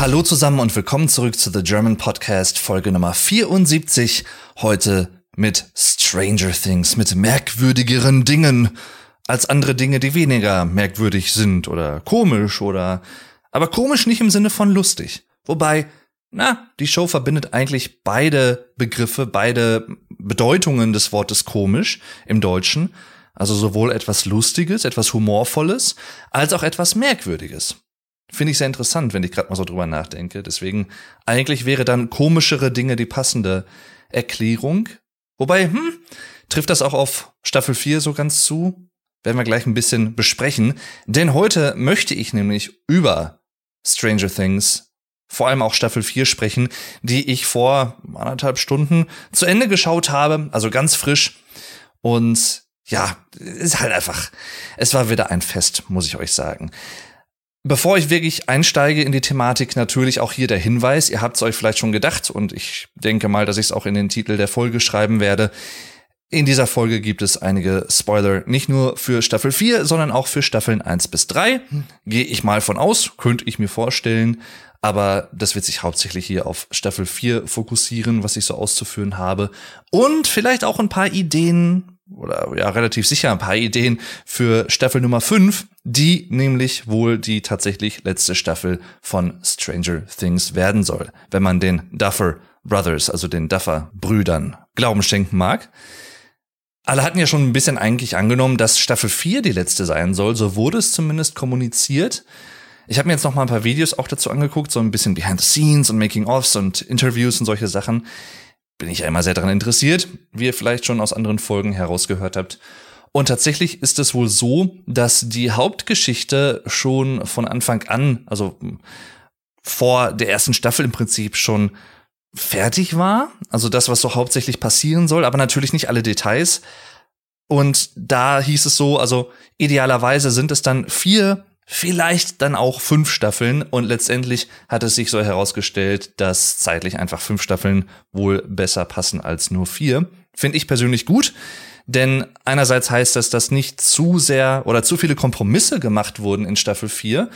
Hallo zusammen und willkommen zurück zu The German Podcast, Folge Nummer 74. Heute mit Stranger Things, mit merkwürdigeren Dingen als andere Dinge, die weniger merkwürdig sind oder komisch oder, aber komisch nicht im Sinne von lustig. Wobei, na, die Show verbindet eigentlich beide Begriffe, beide Bedeutungen des Wortes komisch im Deutschen. Also sowohl etwas Lustiges, etwas Humorvolles, als auch etwas Merkwürdiges. Finde ich sehr interessant, wenn ich gerade mal so drüber nachdenke. Deswegen, eigentlich wäre dann komischere Dinge die passende Erklärung. Wobei, hm, trifft das auch auf Staffel 4 so ganz zu? Werden wir gleich ein bisschen besprechen. Denn heute möchte ich nämlich über Stranger Things, vor allem auch Staffel 4 sprechen, die ich vor anderthalb Stunden zu Ende geschaut habe, also ganz frisch. Und ja, ist halt einfach, es war wieder ein Fest, muss ich euch sagen. Bevor ich wirklich einsteige in die Thematik, natürlich auch hier der Hinweis, ihr habt es euch vielleicht schon gedacht und ich denke mal, dass ich es auch in den Titel der Folge schreiben werde. In dieser Folge gibt es einige Spoiler, nicht nur für Staffel 4, sondern auch für Staffeln 1 bis 3. Gehe ich mal von aus, könnte ich mir vorstellen. Aber das wird sich hauptsächlich hier auf Staffel 4 fokussieren, was ich so auszuführen habe. Und vielleicht auch ein paar Ideen oder ja relativ sicher ein paar Ideen für Staffel Nummer 5, die nämlich wohl die tatsächlich letzte Staffel von Stranger Things werden soll, wenn man den Duffer Brothers, also den Duffer Brüdern, Glauben schenken mag. Alle hatten ja schon ein bisschen eigentlich angenommen, dass Staffel 4 die letzte sein soll, so wurde es zumindest kommuniziert. Ich habe mir jetzt noch mal ein paar Videos auch dazu angeguckt, so ein bisschen Behind the Scenes und Making-ofs und Interviews und solche Sachen bin ich immer sehr daran interessiert, wie ihr vielleicht schon aus anderen Folgen herausgehört habt. Und tatsächlich ist es wohl so, dass die Hauptgeschichte schon von Anfang an, also vor der ersten Staffel im Prinzip schon fertig war. Also das, was so hauptsächlich passieren soll, aber natürlich nicht alle Details. Und da hieß es so, also idealerweise sind es dann vier vielleicht dann auch fünf Staffeln und letztendlich hat es sich so herausgestellt, dass zeitlich einfach fünf Staffeln wohl besser passen als nur vier. Finde ich persönlich gut, denn einerseits heißt das, dass nicht zu sehr oder zu viele Kompromisse gemacht wurden in Staffel 4,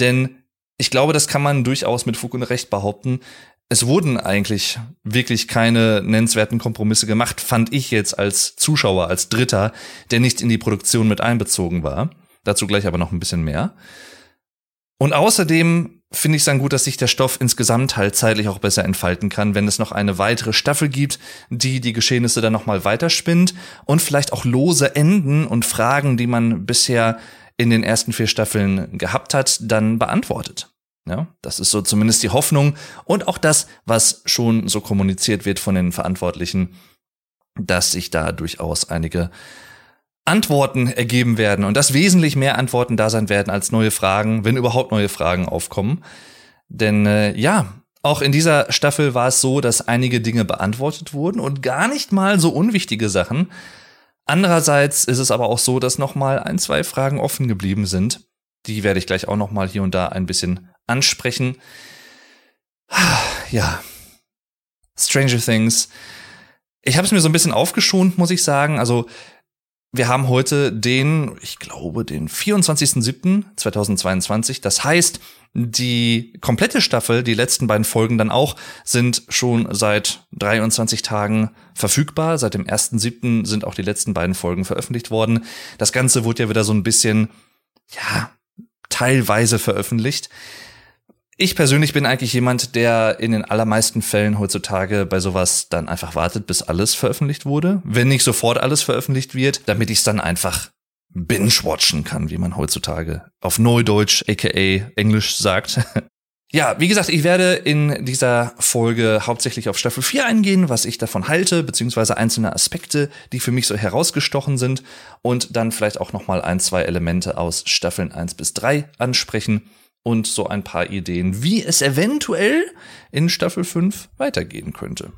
denn ich glaube, das kann man durchaus mit Fug und Recht behaupten. Es wurden eigentlich wirklich keine nennenswerten Kompromisse gemacht, fand ich jetzt als Zuschauer, als Dritter, der nicht in die Produktion mit einbezogen war. Dazu gleich aber noch ein bisschen mehr. Und außerdem finde ich es dann gut, dass sich der Stoff insgesamt halt zeitlich auch besser entfalten kann, wenn es noch eine weitere Staffel gibt, die die Geschehnisse dann nochmal weiterspinnt und vielleicht auch lose Enden und Fragen, die man bisher in den ersten vier Staffeln gehabt hat, dann beantwortet. Ja, das ist so zumindest die Hoffnung und auch das, was schon so kommuniziert wird von den Verantwortlichen, dass sich da durchaus einige Antworten ergeben werden und dass wesentlich mehr Antworten da sein werden als neue Fragen, wenn überhaupt neue Fragen aufkommen. Denn äh, ja, auch in dieser Staffel war es so, dass einige Dinge beantwortet wurden und gar nicht mal so unwichtige Sachen. Andererseits ist es aber auch so, dass noch mal ein, zwei Fragen offen geblieben sind. Die werde ich gleich auch noch mal hier und da ein bisschen ansprechen. Ja, Stranger Things. Ich habe es mir so ein bisschen aufgeschont, muss ich sagen. Also wir haben heute den, ich glaube, den 24.07.2022. Das heißt, die komplette Staffel, die letzten beiden Folgen dann auch, sind schon seit 23 Tagen verfügbar. Seit dem 1.07. sind auch die letzten beiden Folgen veröffentlicht worden. Das Ganze wurde ja wieder so ein bisschen, ja, teilweise veröffentlicht. Ich persönlich bin eigentlich jemand, der in den allermeisten Fällen heutzutage bei sowas dann einfach wartet, bis alles veröffentlicht wurde. Wenn nicht sofort alles veröffentlicht wird, damit ich es dann einfach binge-watchen kann, wie man heutzutage auf Neudeutsch, aka Englisch sagt. Ja, wie gesagt, ich werde in dieser Folge hauptsächlich auf Staffel 4 eingehen, was ich davon halte, beziehungsweise einzelne Aspekte, die für mich so herausgestochen sind und dann vielleicht auch nochmal ein, zwei Elemente aus Staffeln 1 bis 3 ansprechen und so ein paar Ideen, wie es eventuell in Staffel 5 weitergehen könnte.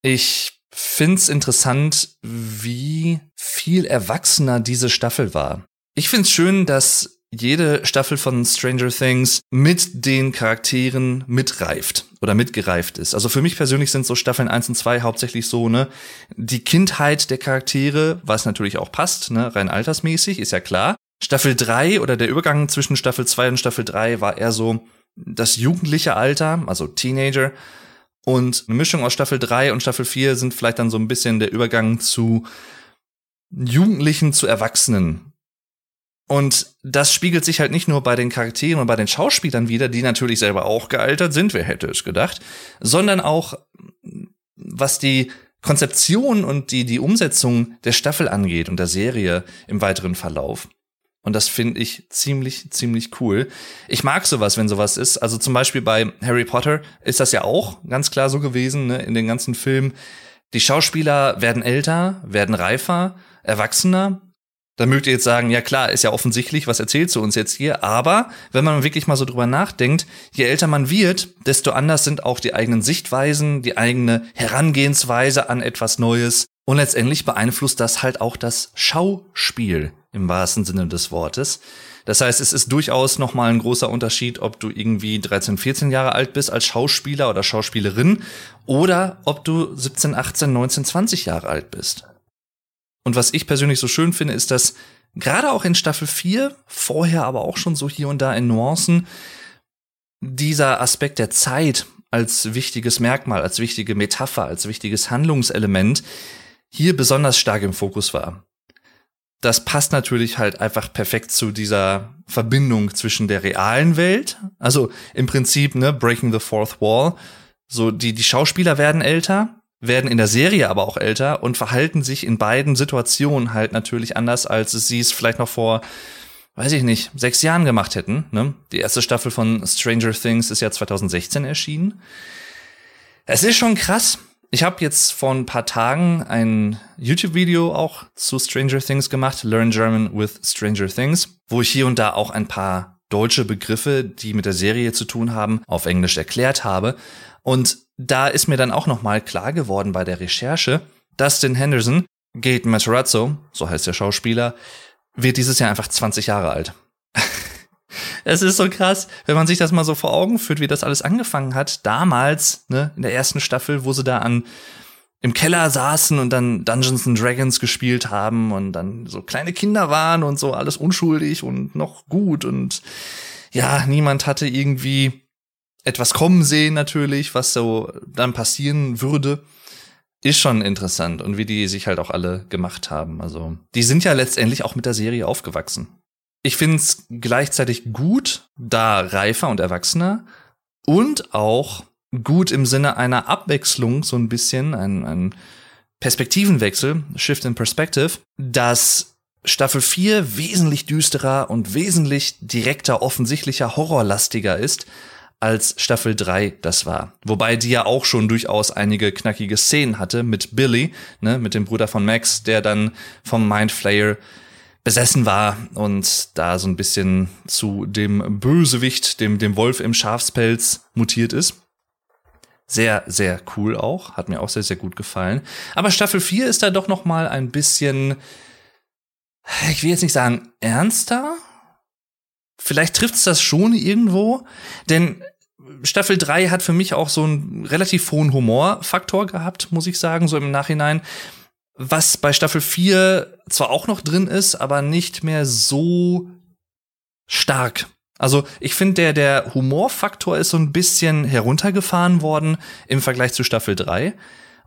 Ich find's interessant, wie viel erwachsener diese Staffel war. Ich find's schön, dass jede Staffel von Stranger Things mit den Charakteren mitreift oder mitgereift ist. Also für mich persönlich sind so Staffeln 1 und 2 hauptsächlich so, ne, die Kindheit der Charaktere, was natürlich auch passt, ne, rein altersmäßig, ist ja klar. Staffel 3 oder der Übergang zwischen Staffel 2 und Staffel 3 war eher so das jugendliche Alter, also Teenager. Und eine Mischung aus Staffel 3 und Staffel 4 sind vielleicht dann so ein bisschen der Übergang zu Jugendlichen zu Erwachsenen. Und das spiegelt sich halt nicht nur bei den Charakteren und bei den Schauspielern wieder, die natürlich selber auch gealtert sind, wer hätte es gedacht, sondern auch was die Konzeption und die, die Umsetzung der Staffel angeht und der Serie im weiteren Verlauf. Und das finde ich ziemlich, ziemlich cool. Ich mag sowas, wenn sowas ist. Also zum Beispiel bei Harry Potter ist das ja auch ganz klar so gewesen, ne, in den ganzen Filmen. Die Schauspieler werden älter, werden reifer, erwachsener. Da mögt ihr jetzt sagen, ja klar, ist ja offensichtlich, was erzählst du uns jetzt hier? Aber wenn man wirklich mal so drüber nachdenkt, je älter man wird, desto anders sind auch die eigenen Sichtweisen, die eigene Herangehensweise an etwas Neues. Und letztendlich beeinflusst das halt auch das Schauspiel im wahrsten Sinne des Wortes. Das heißt, es ist durchaus nochmal ein großer Unterschied, ob du irgendwie 13, 14 Jahre alt bist als Schauspieler oder Schauspielerin oder ob du 17, 18, 19, 20 Jahre alt bist. Und was ich persönlich so schön finde, ist, dass gerade auch in Staffel 4, vorher aber auch schon so hier und da in Nuancen, dieser Aspekt der Zeit als wichtiges Merkmal, als wichtige Metapher, als wichtiges Handlungselement hier besonders stark im Fokus war das passt natürlich halt einfach perfekt zu dieser Verbindung zwischen der realen Welt, also im Prinzip, ne, Breaking the Fourth Wall. So, die, die Schauspieler werden älter, werden in der Serie aber auch älter und verhalten sich in beiden Situationen halt natürlich anders, als sie es vielleicht noch vor, weiß ich nicht, sechs Jahren gemacht hätten. Ne? Die erste Staffel von Stranger Things ist ja 2016 erschienen. Es ist schon krass, ich habe jetzt vor ein paar Tagen ein YouTube-Video auch zu Stranger Things gemacht, Learn German with Stranger Things, wo ich hier und da auch ein paar deutsche Begriffe, die mit der Serie zu tun haben, auf Englisch erklärt habe. Und da ist mir dann auch nochmal klar geworden bei der Recherche, Dustin Henderson, Gate Matarazzo, so heißt der Schauspieler, wird dieses Jahr einfach 20 Jahre alt. Es ist so krass, wenn man sich das mal so vor Augen führt, wie das alles angefangen hat. Damals, ne, in der ersten Staffel, wo sie da an im Keller saßen und dann Dungeons and Dragons gespielt haben und dann so kleine Kinder waren und so alles unschuldig und noch gut und ja, niemand hatte irgendwie etwas kommen sehen natürlich, was so dann passieren würde. Ist schon interessant und wie die sich halt auch alle gemacht haben. Also, die sind ja letztendlich auch mit der Serie aufgewachsen ich finde es gleichzeitig gut, da reifer und erwachsener und auch gut im Sinne einer Abwechslung, so ein bisschen, ein, ein Perspektivenwechsel, Shift in Perspective, dass Staffel 4 wesentlich düsterer und wesentlich direkter, offensichtlicher, horrorlastiger ist, als Staffel 3 das war. Wobei die ja auch schon durchaus einige knackige Szenen hatte mit Billy, ne, mit dem Bruder von Max, der dann vom Mindflayer besessen war und da so ein bisschen zu dem Bösewicht, dem, dem Wolf im Schafspelz mutiert ist. Sehr, sehr cool auch. Hat mir auch sehr, sehr gut gefallen. Aber Staffel 4 ist da doch noch mal ein bisschen, ich will jetzt nicht sagen ernster. Vielleicht trifft's das schon irgendwo, denn Staffel 3 hat für mich auch so einen relativ hohen Humorfaktor gehabt, muss ich sagen, so im Nachhinein was bei Staffel 4 zwar auch noch drin ist, aber nicht mehr so stark. Also ich finde, der, der Humorfaktor ist so ein bisschen heruntergefahren worden im Vergleich zu Staffel 3.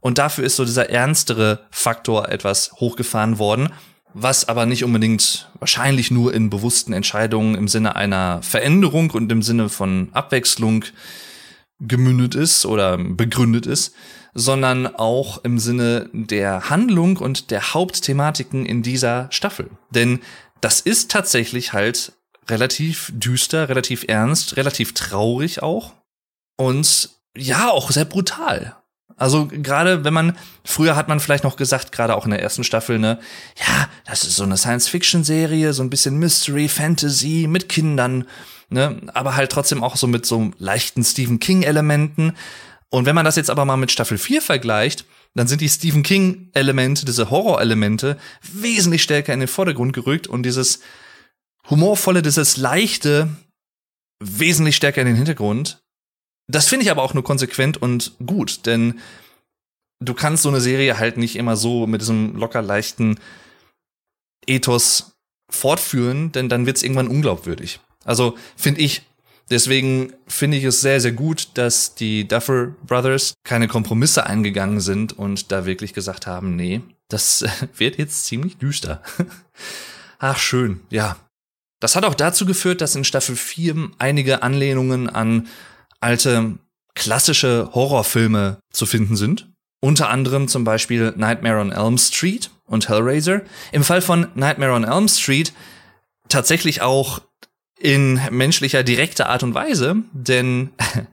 Und dafür ist so dieser ernstere Faktor etwas hochgefahren worden, was aber nicht unbedingt wahrscheinlich nur in bewussten Entscheidungen im Sinne einer Veränderung und im Sinne von Abwechslung gemündet ist oder begründet ist, sondern auch im Sinne der Handlung und der Hauptthematiken in dieser Staffel. Denn das ist tatsächlich halt relativ düster, relativ ernst, relativ traurig auch und ja, auch sehr brutal. Also gerade wenn man früher hat man vielleicht noch gesagt, gerade auch in der ersten Staffel, ne, ja, das ist so eine Science-Fiction-Serie, so ein bisschen Mystery, Fantasy mit Kindern, ne, aber halt trotzdem auch so mit so leichten Stephen King-Elementen. Und wenn man das jetzt aber mal mit Staffel 4 vergleicht, dann sind die Stephen King-Elemente, diese Horror-Elemente, wesentlich stärker in den Vordergrund gerückt und dieses humorvolle, dieses leichte, wesentlich stärker in den Hintergrund. Das finde ich aber auch nur konsequent und gut, denn du kannst so eine Serie halt nicht immer so mit diesem locker leichten Ethos fortführen, denn dann wird es irgendwann unglaubwürdig. Also finde ich, Deswegen finde ich es sehr, sehr gut, dass die Duffer Brothers keine Kompromisse eingegangen sind und da wirklich gesagt haben, nee, das wird jetzt ziemlich düster. Ach, schön, ja. Das hat auch dazu geführt, dass in Staffel 4 einige Anlehnungen an alte klassische Horrorfilme zu finden sind. Unter anderem zum Beispiel Nightmare on Elm Street und Hellraiser. Im Fall von Nightmare on Elm Street tatsächlich auch in menschlicher direkter Art und Weise, denn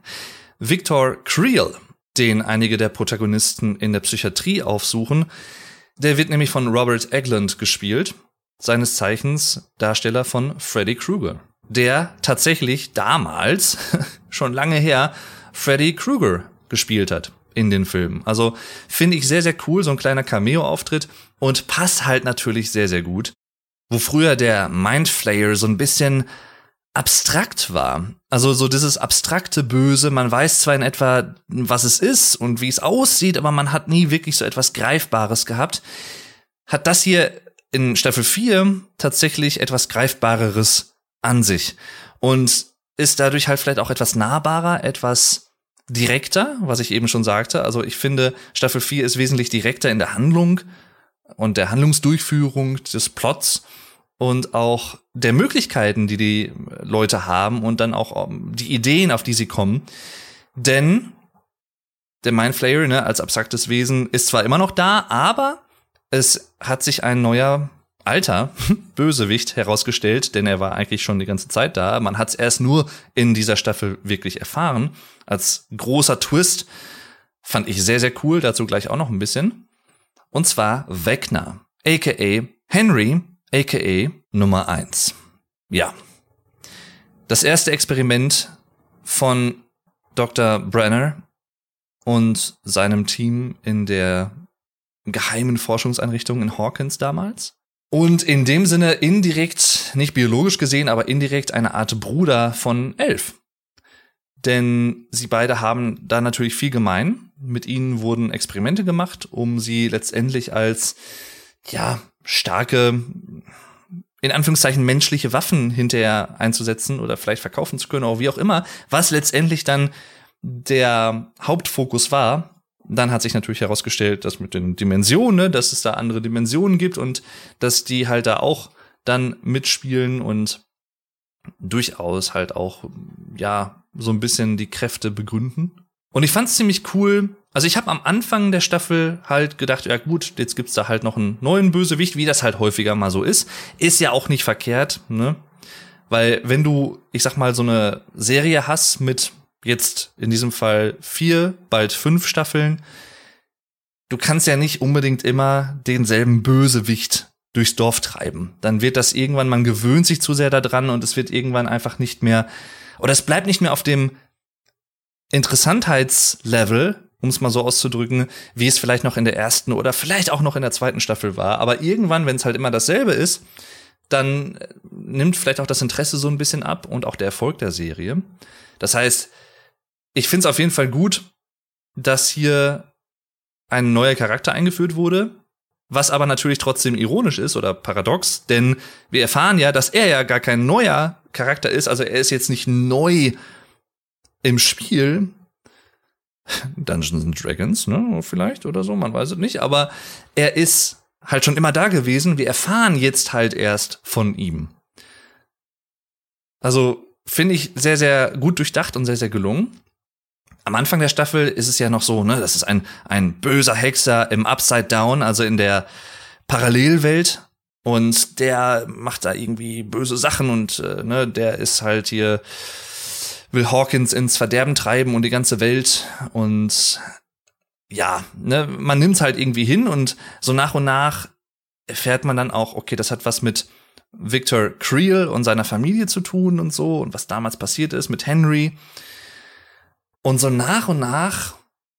Victor Creel, den einige der Protagonisten in der Psychiatrie aufsuchen, der wird nämlich von Robert Eglund gespielt, seines Zeichens Darsteller von Freddy Krueger, der tatsächlich damals, schon lange her, Freddy Krueger gespielt hat in den Filmen. Also finde ich sehr, sehr cool, so ein kleiner Cameo-Auftritt und passt halt natürlich sehr, sehr gut. Wo früher der Mindflayer so ein bisschen abstrakt war. Also so dieses abstrakte Böse, man weiß zwar in etwa, was es ist und wie es aussieht, aber man hat nie wirklich so etwas Greifbares gehabt. Hat das hier in Staffel 4 tatsächlich etwas Greifbareres an sich und ist dadurch halt vielleicht auch etwas nahbarer, etwas direkter, was ich eben schon sagte. Also ich finde, Staffel 4 ist wesentlich direkter in der Handlung und der Handlungsdurchführung des Plots und auch der Möglichkeiten, die die Leute haben und dann auch ähm, die Ideen, auf die sie kommen. Denn der Mindflayer ne, als abstraktes Wesen ist zwar immer noch da, aber es hat sich ein neuer alter Bösewicht herausgestellt, denn er war eigentlich schon die ganze Zeit da. Man hat es erst nur in dieser Staffel wirklich erfahren. Als großer Twist fand ich sehr, sehr cool, dazu gleich auch noch ein bisschen. Und zwar Wegner, aka Henry, aka Nummer 1. Ja. Das erste Experiment von Dr. Brenner und seinem Team in der geheimen Forschungseinrichtung in Hawkins damals. Und in dem Sinne indirekt, nicht biologisch gesehen, aber indirekt eine Art Bruder von Elf. Denn sie beide haben da natürlich viel gemein. Mit ihnen wurden Experimente gemacht, um sie letztendlich als, ja, starke, in Anführungszeichen menschliche Waffen hinterher einzusetzen oder vielleicht verkaufen zu können oder wie auch immer, was letztendlich dann der Hauptfokus war. Dann hat sich natürlich herausgestellt, dass mit den Dimensionen, ne, dass es da andere Dimensionen gibt und dass die halt da auch dann mitspielen und durchaus halt auch, ja, so ein bisschen die Kräfte begründen. Und ich fand es ziemlich cool, also ich habe am Anfang der Staffel halt gedacht, ja gut, jetzt gibt's da halt noch einen neuen Bösewicht, wie das halt häufiger mal so ist. Ist ja auch nicht verkehrt, ne? Weil wenn du, ich sag mal, so eine Serie hast mit jetzt in diesem Fall vier, bald fünf Staffeln, du kannst ja nicht unbedingt immer denselben Bösewicht durchs Dorf treiben. Dann wird das irgendwann, man gewöhnt sich zu sehr daran und es wird irgendwann einfach nicht mehr, oder es bleibt nicht mehr auf dem Interessantheitslevel, um es mal so auszudrücken, wie es vielleicht noch in der ersten oder vielleicht auch noch in der zweiten Staffel war. Aber irgendwann, wenn es halt immer dasselbe ist, dann äh, nimmt vielleicht auch das Interesse so ein bisschen ab und auch der Erfolg der Serie. Das heißt, ich finde es auf jeden Fall gut, dass hier ein neuer Charakter eingeführt wurde, was aber natürlich trotzdem ironisch ist oder paradox, denn wir erfahren ja, dass er ja gar kein neuer Charakter ist, also er ist jetzt nicht neu im Spiel, Dungeons and Dragons, ne, vielleicht oder so, man weiß es nicht, aber er ist halt schon immer da gewesen. Wir erfahren jetzt halt erst von ihm. Also finde ich sehr, sehr gut durchdacht und sehr, sehr gelungen. Am Anfang der Staffel ist es ja noch so, ne, das ist ein, ein böser Hexer im Upside Down, also in der Parallelwelt. Und der macht da irgendwie böse Sachen und äh, ne, der ist halt hier will Hawkins ins Verderben treiben und die ganze Welt und ja, ne, man nimmt's halt irgendwie hin und so nach und nach erfährt man dann auch, okay, das hat was mit Victor Creel und seiner Familie zu tun und so und was damals passiert ist mit Henry. Und so nach und nach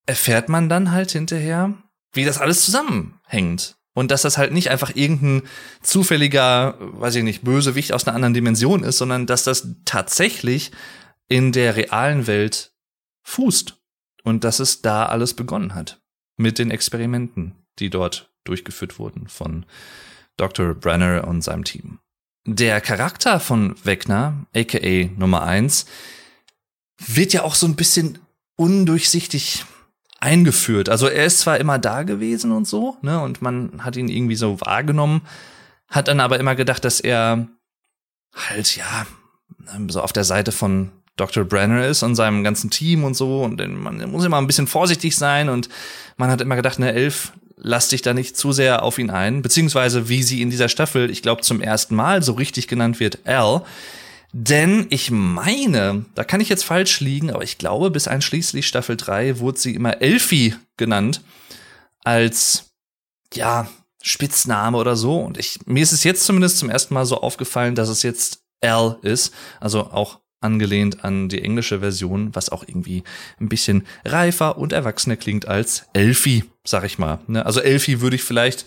erfährt man dann halt hinterher, wie das alles zusammenhängt. Und dass das halt nicht einfach irgendein zufälliger, weiß ich nicht, Bösewicht aus einer anderen Dimension ist, sondern dass das tatsächlich in der realen Welt fußt und dass es da alles begonnen hat mit den Experimenten, die dort durchgeführt wurden von Dr. Brenner und seinem Team. Der Charakter von Wegner, aka Nummer eins, wird ja auch so ein bisschen undurchsichtig eingeführt. Also er ist zwar immer da gewesen und so, ne, und man hat ihn irgendwie so wahrgenommen, hat dann aber immer gedacht, dass er halt, ja, so auf der Seite von Dr. Brenner ist und seinem ganzen Team und so und man muss immer ein bisschen vorsichtig sein und man hat immer gedacht, ne, Elf, lass dich da nicht zu sehr auf ihn ein, beziehungsweise wie sie in dieser Staffel, ich glaube zum ersten Mal so richtig genannt wird, Al, denn ich meine, da kann ich jetzt falsch liegen, aber ich glaube, bis einschließlich Staffel 3 wurde sie immer Elfie genannt als, ja, Spitzname oder so. Und ich, mir ist es jetzt zumindest zum ersten Mal so aufgefallen, dass es jetzt Al ist. Also auch angelehnt an die englische Version, was auch irgendwie ein bisschen reifer und erwachsener klingt als Elfie, sag ich mal. Ne? Also Elfie würde ich vielleicht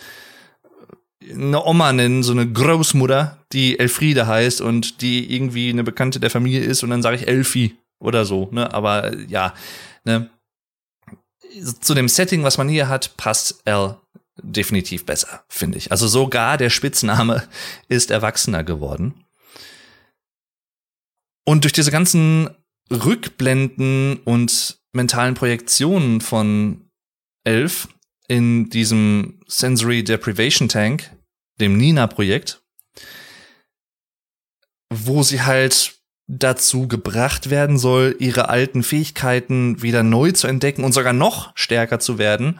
eine Oma nennen, so eine Großmutter, die Elfriede heißt und die irgendwie eine Bekannte der Familie ist und dann sage ich Elfie oder so, ne? Aber ja, ne? Zu dem Setting, was man hier hat, passt L definitiv besser, finde ich. Also sogar der Spitzname ist erwachsener geworden. Und durch diese ganzen Rückblenden und mentalen Projektionen von Elf in diesem Sensory Deprivation Tank, dem Nina-Projekt, wo sie halt dazu gebracht werden soll, ihre alten Fähigkeiten wieder neu zu entdecken und sogar noch stärker zu werden.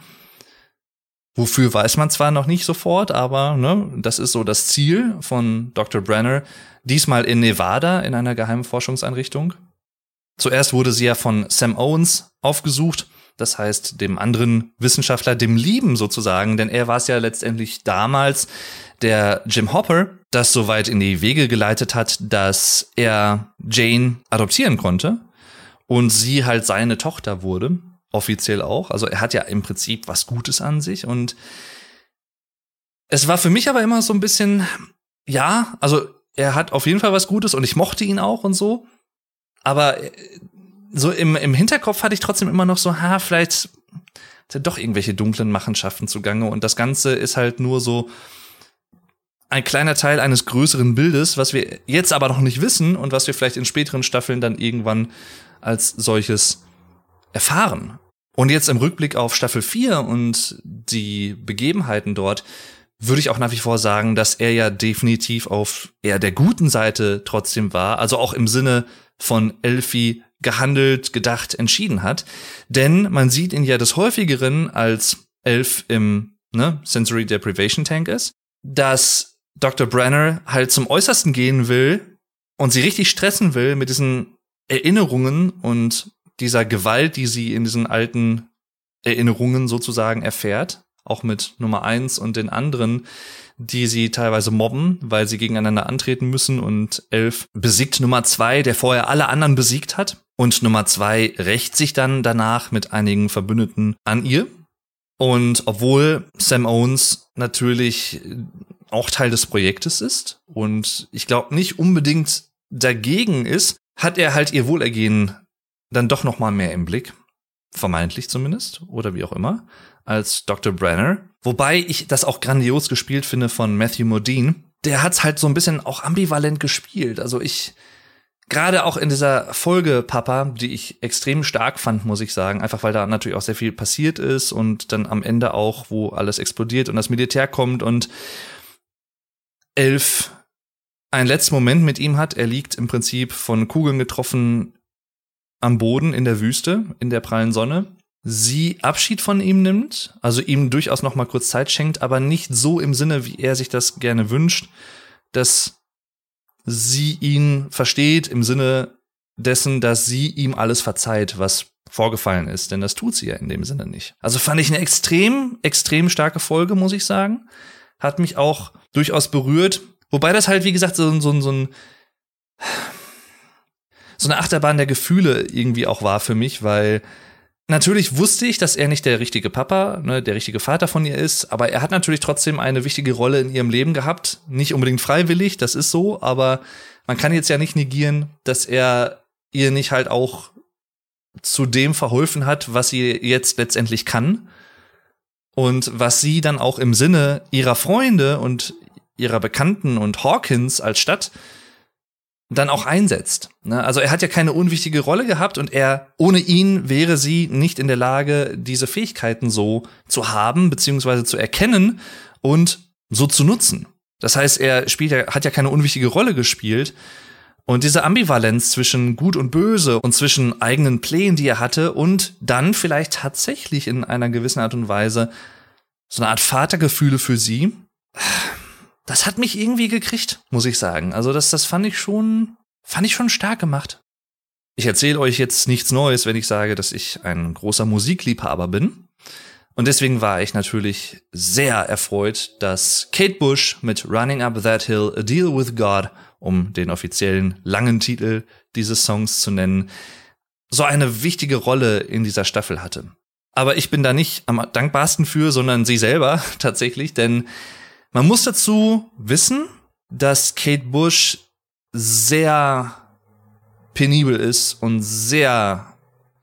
Wofür weiß man zwar noch nicht sofort, aber ne, das ist so das Ziel von Dr. Brenner. Diesmal in Nevada in einer geheimen Forschungseinrichtung. Zuerst wurde sie ja von Sam Owens aufgesucht das heißt dem anderen Wissenschaftler, dem Lieben sozusagen, denn er war es ja letztendlich damals, der Jim Hopper das so weit in die Wege geleitet hat, dass er Jane adoptieren konnte und sie halt seine Tochter wurde, offiziell auch. Also er hat ja im Prinzip was Gutes an sich und es war für mich aber immer so ein bisschen, ja, also er hat auf jeden Fall was Gutes und ich mochte ihn auch und so. Aber so im, im Hinterkopf hatte ich trotzdem immer noch so, ha, vielleicht ist ja doch irgendwelche dunklen Machenschaften zugange und das Ganze ist halt nur so ein kleiner Teil eines größeren Bildes, was wir jetzt aber noch nicht wissen und was wir vielleicht in späteren Staffeln dann irgendwann als solches erfahren. Und jetzt im Rückblick auf Staffel 4 und die Begebenheiten dort, würde ich auch nach wie vor sagen, dass er ja definitiv auf eher der guten Seite trotzdem war. Also auch im Sinne von Elfie gehandelt, gedacht, entschieden hat. Denn man sieht ihn ja des häufigeren als Elf im ne, Sensory Deprivation Tank ist, dass Dr. Brenner halt zum Äußersten gehen will und sie richtig stressen will mit diesen Erinnerungen und dieser Gewalt, die sie in diesen alten Erinnerungen sozusagen erfährt, auch mit Nummer eins und den anderen, die sie teilweise mobben, weil sie gegeneinander antreten müssen und Elf besiegt Nummer zwei, der vorher alle anderen besiegt hat. Und Nummer zwei rächt sich dann danach mit einigen Verbündeten an ihr. Und obwohl Sam Owens natürlich auch Teil des Projektes ist und ich glaube nicht unbedingt dagegen ist, hat er halt ihr Wohlergehen dann doch noch mal mehr im Blick, vermeintlich zumindest oder wie auch immer, als Dr. Brenner. Wobei ich das auch grandios gespielt finde von Matthew Modine. Der hat's halt so ein bisschen auch ambivalent gespielt. Also ich gerade auch in dieser Folge Papa, die ich extrem stark fand, muss ich sagen, einfach weil da natürlich auch sehr viel passiert ist und dann am Ende auch, wo alles explodiert und das Militär kommt und Elf einen letzten Moment mit ihm hat. Er liegt im Prinzip von Kugeln getroffen am Boden in der Wüste, in der prallen Sonne. Sie Abschied von ihm nimmt, also ihm durchaus noch mal kurz Zeit schenkt, aber nicht so im Sinne, wie er sich das gerne wünscht, dass sie ihn versteht im Sinne dessen, dass sie ihm alles verzeiht, was vorgefallen ist, denn das tut sie ja in dem Sinne nicht. Also fand ich eine extrem, extrem starke Folge, muss ich sagen. Hat mich auch durchaus berührt. Wobei das halt, wie gesagt, so, so, so ein so eine Achterbahn der Gefühle irgendwie auch war für mich, weil Natürlich wusste ich, dass er nicht der richtige Papa, ne, der richtige Vater von ihr ist, aber er hat natürlich trotzdem eine wichtige Rolle in ihrem Leben gehabt. Nicht unbedingt freiwillig, das ist so, aber man kann jetzt ja nicht negieren, dass er ihr nicht halt auch zu dem verholfen hat, was sie jetzt letztendlich kann. Und was sie dann auch im Sinne ihrer Freunde und ihrer Bekannten und Hawkins als Stadt dann auch einsetzt. Ne? Also er hat ja keine unwichtige Rolle gehabt und er, ohne ihn wäre sie nicht in der Lage, diese Fähigkeiten so zu haben, beziehungsweise zu erkennen und so zu nutzen. Das heißt, er spielt ja, hat ja keine unwichtige Rolle gespielt. Und diese Ambivalenz zwischen Gut und Böse und zwischen eigenen Plänen, die er hatte, und dann vielleicht tatsächlich in einer gewissen Art und Weise so eine Art Vatergefühle für sie, das hat mich irgendwie gekriegt, muss ich sagen. Also das, das fand ich schon, fand ich schon stark gemacht. Ich erzähle euch jetzt nichts Neues, wenn ich sage, dass ich ein großer Musikliebhaber bin. Und deswegen war ich natürlich sehr erfreut, dass Kate Bush mit Running Up That Hill, A Deal with God, um den offiziellen langen Titel dieses Songs zu nennen, so eine wichtige Rolle in dieser Staffel hatte. Aber ich bin da nicht am dankbarsten für, sondern sie selber tatsächlich, denn man muss dazu wissen, dass Kate Bush sehr penibel ist und sehr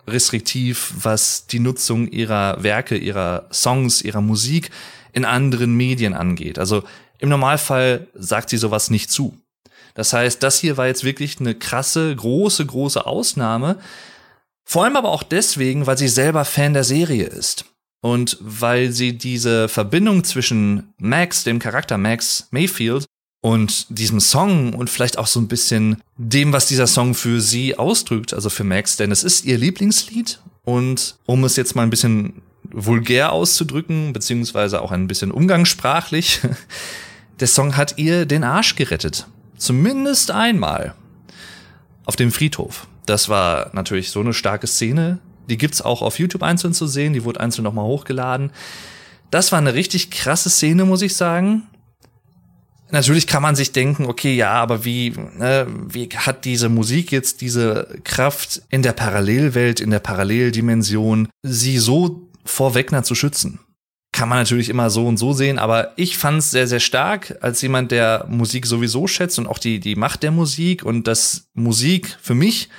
restriktiv, was die Nutzung ihrer Werke, ihrer Songs, ihrer Musik in anderen Medien angeht. Also im Normalfall sagt sie sowas nicht zu. Das heißt, das hier war jetzt wirklich eine krasse, große, große Ausnahme. Vor allem aber auch deswegen, weil sie selber Fan der Serie ist. Und weil sie diese Verbindung zwischen Max, dem Charakter Max Mayfield, und diesem Song und vielleicht auch so ein bisschen dem, was dieser Song für sie ausdrückt, also für Max, denn es ist ihr Lieblingslied. Und um es jetzt mal ein bisschen vulgär auszudrücken, beziehungsweise auch ein bisschen umgangssprachlich, der Song hat ihr den Arsch gerettet. Zumindest einmal. Auf dem Friedhof. Das war natürlich so eine starke Szene, die gibt's auch auf YouTube einzeln zu sehen. Die wurde einzeln nochmal hochgeladen. Das war eine richtig krasse Szene, muss ich sagen. Natürlich kann man sich denken, okay, ja, aber wie, ne, wie hat diese Musik jetzt diese Kraft in der Parallelwelt, in der Paralleldimension, sie so vor Wegner zu schützen? Kann man natürlich immer so und so sehen, aber ich fand es sehr, sehr stark als jemand, der Musik sowieso schätzt und auch die, die Macht der Musik und dass Musik für mich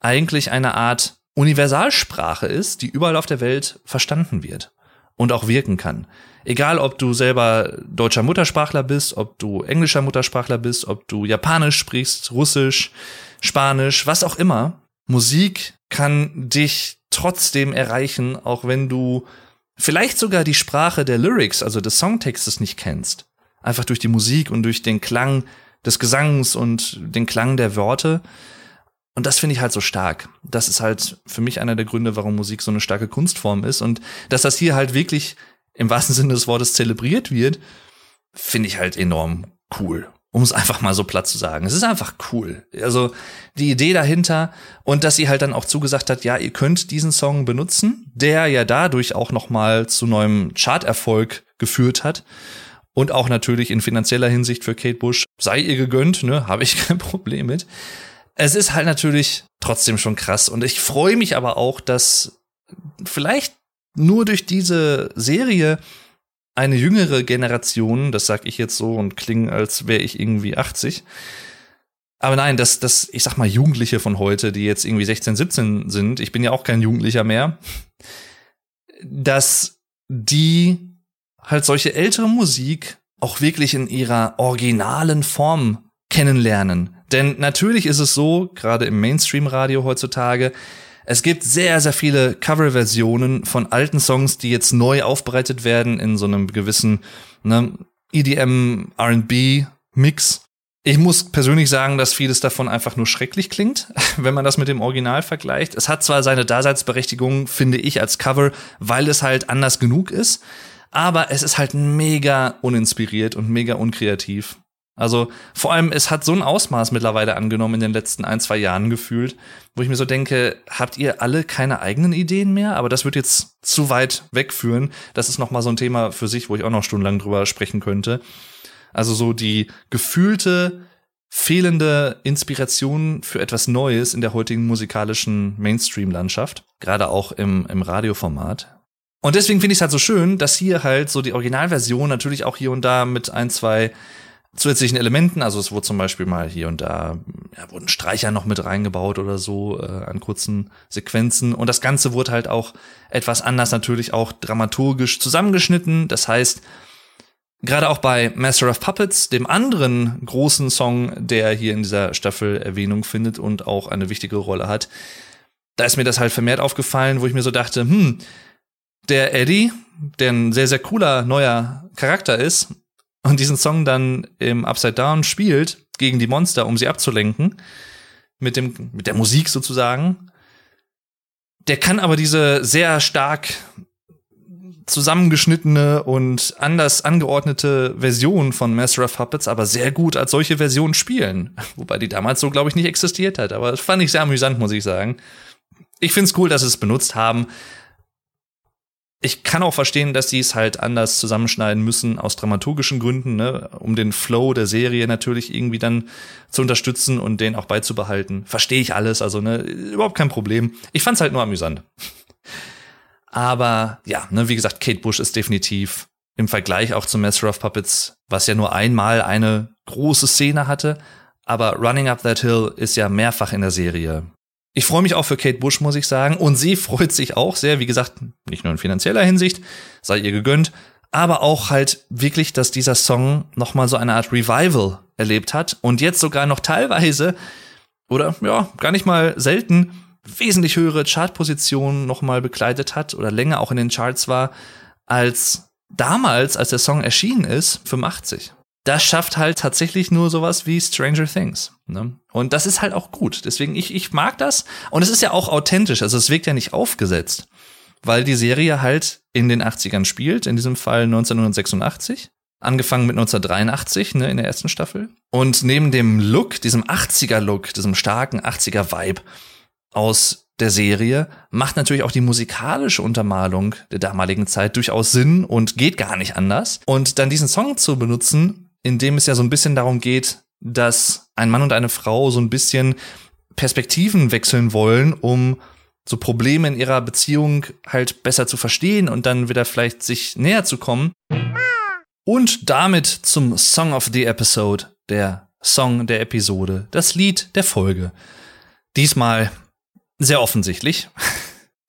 eigentlich eine Art Universalsprache ist, die überall auf der Welt verstanden wird und auch wirken kann. Egal, ob du selber deutscher Muttersprachler bist, ob du englischer Muttersprachler bist, ob du Japanisch sprichst, Russisch, Spanisch, was auch immer. Musik kann dich trotzdem erreichen, auch wenn du vielleicht sogar die Sprache der Lyrics, also des Songtextes nicht kennst. Einfach durch die Musik und durch den Klang des Gesangs und den Klang der Worte und das finde ich halt so stark. Das ist halt für mich einer der Gründe, warum Musik so eine starke Kunstform ist. Und dass das hier halt wirklich im wahrsten Sinne des Wortes zelebriert wird, finde ich halt enorm cool. Um es einfach mal so platt zu sagen. Es ist einfach cool. Also die Idee dahinter und dass sie halt dann auch zugesagt hat, ja, ihr könnt diesen Song benutzen, der ja dadurch auch noch mal zu neuem Charterfolg geführt hat und auch natürlich in finanzieller Hinsicht für Kate Bush sei ihr gegönnt, ne, habe ich kein Problem mit es ist halt natürlich trotzdem schon krass. Und ich freue mich aber auch, dass vielleicht nur durch diese Serie eine jüngere Generation, das sag ich jetzt so und klinge, als wäre ich irgendwie 80. Aber nein, das, das, ich sag mal, Jugendliche von heute, die jetzt irgendwie 16, 17 sind, ich bin ja auch kein Jugendlicher mehr, dass die halt solche ältere Musik auch wirklich in ihrer originalen Form kennenlernen. Denn natürlich ist es so, gerade im Mainstream-Radio heutzutage, es gibt sehr, sehr viele Coverversionen von alten Songs, die jetzt neu aufbereitet werden in so einem gewissen ne, EDM, RB-Mix. Ich muss persönlich sagen, dass vieles davon einfach nur schrecklich klingt, wenn man das mit dem Original vergleicht. Es hat zwar seine Daseinsberechtigung, finde ich, als Cover, weil es halt anders genug ist, aber es ist halt mega uninspiriert und mega unkreativ. Also vor allem, es hat so ein Ausmaß mittlerweile angenommen in den letzten ein, zwei Jahren gefühlt, wo ich mir so denke, habt ihr alle keine eigenen Ideen mehr? Aber das wird jetzt zu weit wegführen. Das ist nochmal so ein Thema für sich, wo ich auch noch stundenlang drüber sprechen könnte. Also so die gefühlte, fehlende Inspiration für etwas Neues in der heutigen musikalischen Mainstream-Landschaft. Gerade auch im, im Radioformat. Und deswegen finde ich es halt so schön, dass hier halt so die Originalversion natürlich auch hier und da mit ein, zwei zusätzlichen Elementen. Also es wurde zum Beispiel mal hier und da, ja, wurden Streicher noch mit reingebaut oder so äh, an kurzen Sequenzen. Und das Ganze wurde halt auch etwas anders natürlich auch dramaturgisch zusammengeschnitten. Das heißt, Gerade auch bei Master of Puppets, dem anderen großen Song, der hier in dieser Staffel Erwähnung findet und auch eine wichtige Rolle hat, da ist mir das halt vermehrt aufgefallen, wo ich mir so dachte, hm, der Eddie, der ein sehr, sehr cooler neuer Charakter ist und diesen Song dann im Upside Down spielt gegen die Monster, um sie abzulenken, mit dem, mit der Musik sozusagen. Der kann aber diese sehr stark zusammengeschnittene und anders angeordnete Version von Master of Puppets aber sehr gut als solche Version spielen. Wobei die damals so, glaube ich, nicht existiert hat. Aber das fand ich sehr amüsant, muss ich sagen. Ich finde es cool, dass sie es benutzt haben. Ich kann auch verstehen, dass sie es halt anders zusammenschneiden müssen aus dramaturgischen Gründen, ne? um den Flow der Serie natürlich irgendwie dann zu unterstützen und den auch beizubehalten. Verstehe ich alles, also ne, überhaupt kein Problem. Ich fand es halt nur amüsant. Aber ja, ne, wie gesagt, Kate Bush ist definitiv im Vergleich auch zu Master of Puppets, was ja nur einmal eine große Szene hatte, aber Running Up That Hill ist ja mehrfach in der Serie. Ich freue mich auch für Kate Bush, muss ich sagen, und sie freut sich auch sehr, wie gesagt, nicht nur in finanzieller Hinsicht, sei ihr gegönnt, aber auch halt wirklich, dass dieser Song nochmal so eine Art Revival erlebt hat und jetzt sogar noch teilweise oder ja, gar nicht mal selten wesentlich höhere Chartpositionen nochmal begleitet hat oder länger auch in den Charts war, als damals, als der Song erschienen ist, 85. Das schafft halt tatsächlich nur sowas wie Stranger Things. Ne? Und das ist halt auch gut. Deswegen, ich, ich mag das. Und es ist ja auch authentisch. Also es wirkt ja nicht aufgesetzt. Weil die Serie halt in den 80ern spielt, in diesem Fall 1986 angefangen mit 1983, ne, in der ersten Staffel. Und neben dem Look, diesem 80er-Look, diesem starken 80er-Vibe, aus der Serie macht natürlich auch die musikalische Untermalung der damaligen Zeit durchaus Sinn und geht gar nicht anders. Und dann diesen Song zu benutzen, in dem es ja so ein bisschen darum geht, dass ein Mann und eine Frau so ein bisschen Perspektiven wechseln wollen, um so Probleme in ihrer Beziehung halt besser zu verstehen und dann wieder vielleicht sich näher zu kommen. Und damit zum Song of the Episode, der Song der Episode, das Lied der Folge. Diesmal sehr offensichtlich.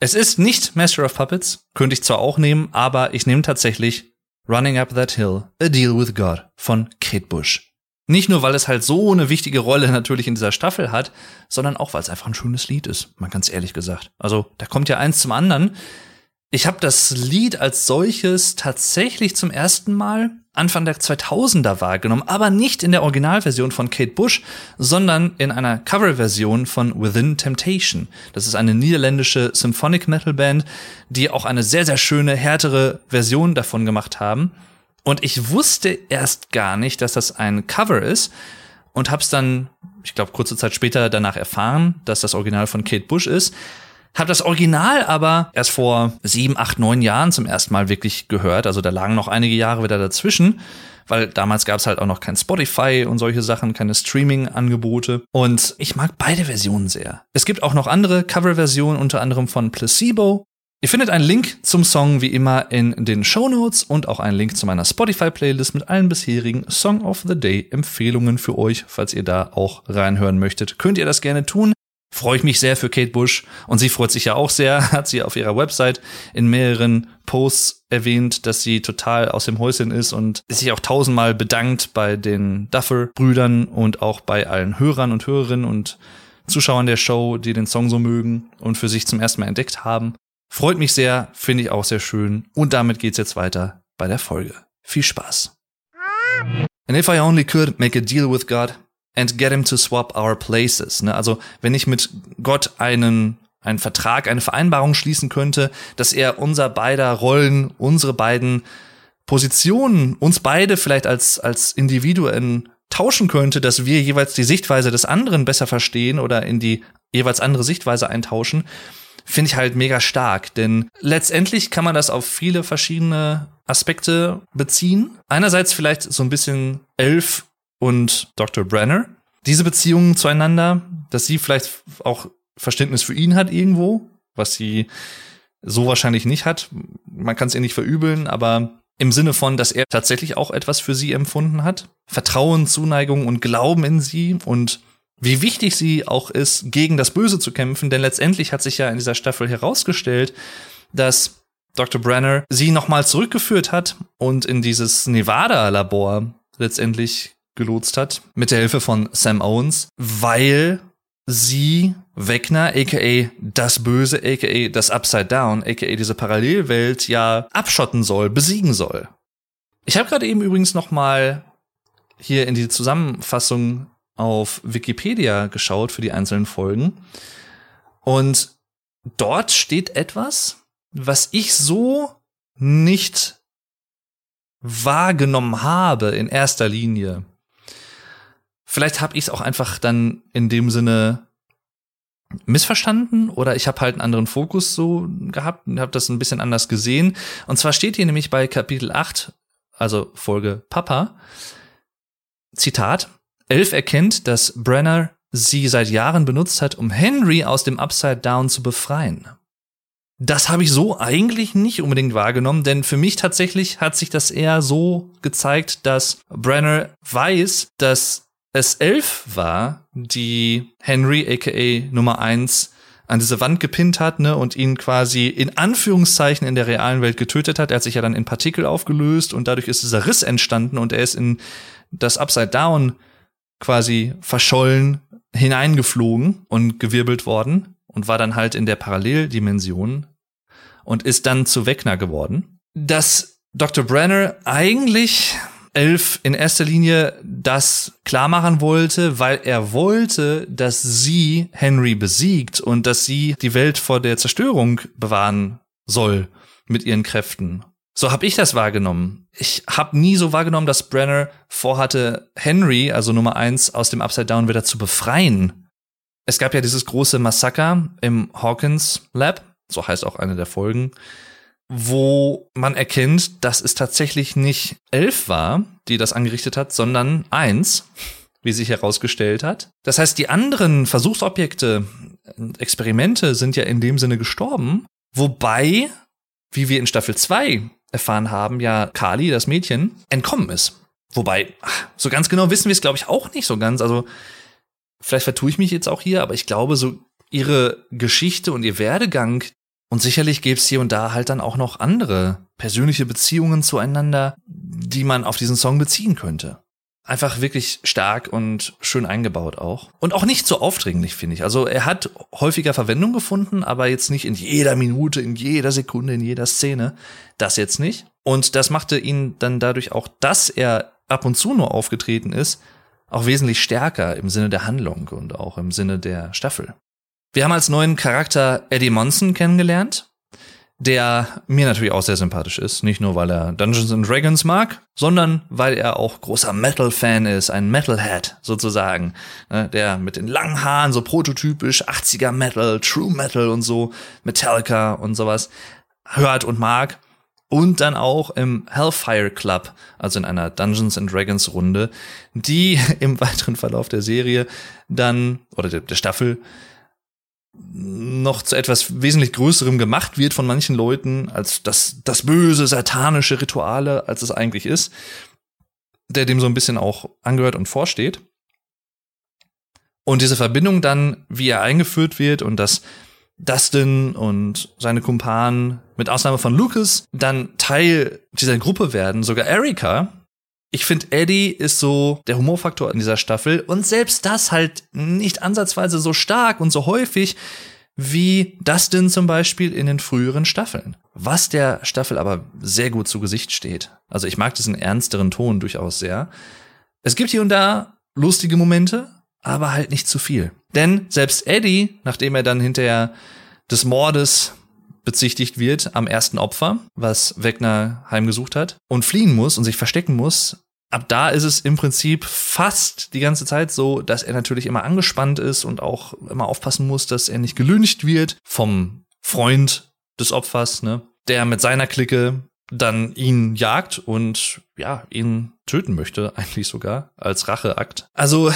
Es ist nicht Master of Puppets, könnte ich zwar auch nehmen, aber ich nehme tatsächlich Running Up That Hill, A Deal with God von Kate Bush. Nicht nur, weil es halt so eine wichtige Rolle natürlich in dieser Staffel hat, sondern auch, weil es einfach ein schönes Lied ist, mal ganz ehrlich gesagt. Also, da kommt ja eins zum anderen. Ich habe das Lied als solches tatsächlich zum ersten Mal Anfang der 2000er wahrgenommen, aber nicht in der Originalversion von Kate Bush, sondern in einer Coverversion von Within Temptation. Das ist eine niederländische Symphonic Metal Band, die auch eine sehr, sehr schöne, härtere Version davon gemacht haben. Und ich wusste erst gar nicht, dass das ein Cover ist und hab's dann, ich glaube, kurze Zeit später danach erfahren, dass das Original von Kate Bush ist. Hab das Original aber erst vor sieben, acht, neun Jahren zum ersten Mal wirklich gehört. Also da lagen noch einige Jahre wieder dazwischen, weil damals gab es halt auch noch kein Spotify und solche Sachen, keine Streaming-Angebote. Und ich mag beide Versionen sehr. Es gibt auch noch andere Coverversionen, unter anderem von Placebo. Ihr findet einen Link zum Song wie immer in den Show Notes und auch einen Link zu meiner Spotify-Playlist mit allen bisherigen Song of the Day Empfehlungen für euch. Falls ihr da auch reinhören möchtet, könnt ihr das gerne tun freue ich mich sehr für Kate Bush und sie freut sich ja auch sehr, hat sie auf ihrer Website in mehreren Posts erwähnt, dass sie total aus dem Häuschen ist und sich auch tausendmal bedankt bei den Duffer-Brüdern und auch bei allen Hörern und Hörerinnen und Zuschauern der Show, die den Song so mögen und für sich zum ersten Mal entdeckt haben. Freut mich sehr, finde ich auch sehr schön und damit geht's jetzt weiter bei der Folge. Viel Spaß. And if I only could make a deal with God, and get him to swap our places. Ne? Also wenn ich mit Gott einen einen Vertrag, eine Vereinbarung schließen könnte, dass er unser beider Rollen, unsere beiden Positionen, uns beide vielleicht als, als Individuen tauschen könnte, dass wir jeweils die Sichtweise des anderen besser verstehen oder in die jeweils andere Sichtweise eintauschen, finde ich halt mega stark. Denn letztendlich kann man das auf viele verschiedene Aspekte beziehen. Einerseits vielleicht so ein bisschen Elf und Dr. Brenner. Diese Beziehungen zueinander, dass sie vielleicht auch Verständnis für ihn hat irgendwo, was sie so wahrscheinlich nicht hat. Man kann es ihr nicht verübeln, aber im Sinne von, dass er tatsächlich auch etwas für sie empfunden hat. Vertrauen, Zuneigung und Glauben in sie und wie wichtig sie auch ist, gegen das Böse zu kämpfen, denn letztendlich hat sich ja in dieser Staffel herausgestellt, dass Dr. Brenner sie nochmal zurückgeführt hat und in dieses Nevada-Labor letztendlich gelotst hat, mit der Hilfe von Sam Owens, weil sie Wegner, aka das Böse, aka das Upside Down, aka diese Parallelwelt ja abschotten soll, besiegen soll. Ich habe gerade eben übrigens noch mal hier in die Zusammenfassung auf Wikipedia geschaut für die einzelnen Folgen und dort steht etwas, was ich so nicht wahrgenommen habe in erster Linie. Vielleicht habe ich es auch einfach dann in dem Sinne missverstanden oder ich habe halt einen anderen Fokus so gehabt und habe das ein bisschen anders gesehen. Und zwar steht hier nämlich bei Kapitel 8, also Folge Papa, Zitat, Elf erkennt, dass Brenner sie seit Jahren benutzt hat, um Henry aus dem Upside Down zu befreien. Das habe ich so eigentlich nicht unbedingt wahrgenommen, denn für mich tatsächlich hat sich das eher so gezeigt, dass Brenner weiß, dass es elf war, die Henry aka Nummer eins an diese Wand gepinnt hat, ne, und ihn quasi in Anführungszeichen in der realen Welt getötet hat. Er hat sich ja dann in Partikel aufgelöst und dadurch ist dieser Riss entstanden und er ist in das Upside Down quasi verschollen hineingeflogen und gewirbelt worden und war dann halt in der Paralleldimension und ist dann zu Wegner geworden. Dass Dr. Brenner eigentlich Elf in erster Linie das klar machen wollte, weil er wollte, dass sie Henry besiegt und dass sie die Welt vor der Zerstörung bewahren soll mit ihren Kräften. So habe ich das wahrgenommen. Ich habe nie so wahrgenommen, dass Brenner vorhatte, Henry, also Nummer eins, aus dem Upside Down wieder zu befreien. Es gab ja dieses große Massaker im Hawkins Lab, so heißt auch eine der Folgen, wo man erkennt, dass es tatsächlich nicht elf war, die das angerichtet hat, sondern eins, wie sich herausgestellt hat. Das heißt, die anderen Versuchsobjekte Experimente sind ja in dem Sinne gestorben, wobei, wie wir in Staffel 2 erfahren haben, ja Kali, das Mädchen, entkommen ist. Wobei, so ganz genau wissen wir es, glaube ich, auch nicht so ganz. Also, vielleicht vertue ich mich jetzt auch hier, aber ich glaube, so ihre Geschichte und ihr Werdegang, und sicherlich gäbe es hier und da halt dann auch noch andere persönliche Beziehungen zueinander, die man auf diesen Song beziehen könnte. Einfach wirklich stark und schön eingebaut auch. Und auch nicht so aufdringlich, finde ich. Also er hat häufiger Verwendung gefunden, aber jetzt nicht in jeder Minute, in jeder Sekunde, in jeder Szene. Das jetzt nicht. Und das machte ihn dann dadurch auch, dass er ab und zu nur aufgetreten ist, auch wesentlich stärker im Sinne der Handlung und auch im Sinne der Staffel. Wir haben als neuen Charakter Eddie Monson kennengelernt, der mir natürlich auch sehr sympathisch ist. Nicht nur, weil er Dungeons and Dragons mag, sondern weil er auch großer Metal-Fan ist, ein Metalhead sozusagen, ne, der mit den langen Haaren so prototypisch 80er Metal, True Metal und so, Metallica und sowas hört und mag. Und dann auch im Hellfire Club, also in einer Dungeons and Dragons Runde, die im weiteren Verlauf der Serie dann, oder der, der Staffel, noch zu etwas wesentlich Größerem gemacht wird von manchen Leuten, als das, das böse, satanische Rituale, als es eigentlich ist, der dem so ein bisschen auch angehört und vorsteht. Und diese Verbindung dann, wie er eingeführt wird und dass Dustin und seine Kumpanen, mit Ausnahme von Lucas, dann Teil dieser Gruppe werden, sogar Erika, ich finde, Eddie ist so der Humorfaktor in dieser Staffel und selbst das halt nicht ansatzweise so stark und so häufig wie Dustin zum Beispiel in den früheren Staffeln. Was der Staffel aber sehr gut zu Gesicht steht. Also ich mag diesen ernsteren Ton durchaus sehr. Es gibt hier und da lustige Momente, aber halt nicht zu viel. Denn selbst Eddie, nachdem er dann hinterher des Mordes bezichtigt wird am ersten Opfer, was Wegner heimgesucht hat, und fliehen muss und sich verstecken muss, ab da ist es im Prinzip fast die ganze Zeit so, dass er natürlich immer angespannt ist und auch immer aufpassen muss, dass er nicht gelüncht wird vom Freund des Opfers, ne, der mit seiner Clique dann ihn jagt und ja, ihn töten möchte, eigentlich sogar, als Racheakt. Also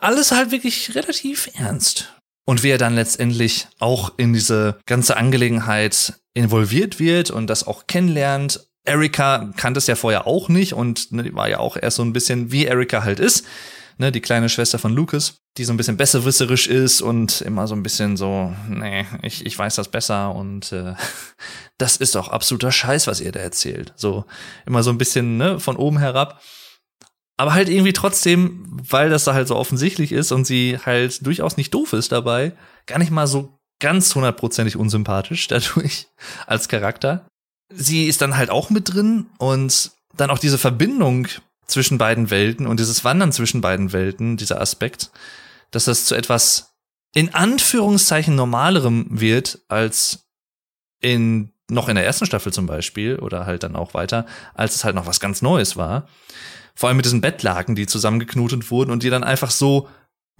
alles halt wirklich relativ ernst. Und wie er dann letztendlich auch in diese ganze Angelegenheit involviert wird und das auch kennenlernt Erika kannte es ja vorher auch nicht und ne, war ja auch erst so ein bisschen wie Erika halt ist. ne, die kleine Schwester von Lucas, die so ein bisschen besserwisserisch ist und immer so ein bisschen so, nee, ich, ich weiß das besser und äh, das ist doch absoluter Scheiß, was ihr da erzählt. So immer so ein bisschen ne, von oben herab. Aber halt irgendwie trotzdem, weil das da halt so offensichtlich ist und sie halt durchaus nicht doof ist dabei, gar nicht mal so ganz hundertprozentig unsympathisch dadurch als Charakter. Sie ist dann halt auch mit drin und dann auch diese Verbindung zwischen beiden Welten und dieses Wandern zwischen beiden Welten, dieser Aspekt, dass das zu etwas in Anführungszeichen normalerem wird als in noch in der ersten Staffel zum Beispiel oder halt dann auch weiter, als es halt noch was ganz Neues war. Vor allem mit diesen Bettlaken, die zusammengeknotet wurden und die dann einfach so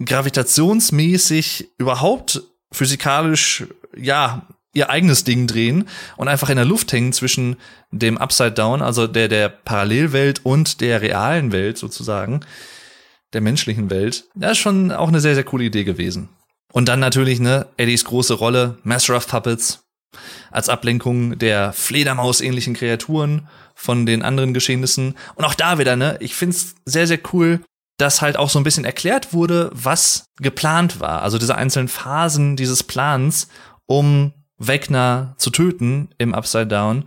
gravitationsmäßig überhaupt physikalisch, ja, ihr eigenes Ding drehen und einfach in der Luft hängen zwischen dem Upside Down, also der, der Parallelwelt und der realen Welt sozusagen, der menschlichen Welt. Das ist schon auch eine sehr, sehr coole Idee gewesen. Und dann natürlich, ne, Eddies große Rolle, Master of Puppets, als Ablenkung der Fledermaus-ähnlichen Kreaturen von den anderen Geschehnissen. Und auch da wieder, ne, ich find's sehr, sehr cool, dass halt auch so ein bisschen erklärt wurde, was geplant war. Also diese einzelnen Phasen dieses Plans, um Wegner zu töten im Upside Down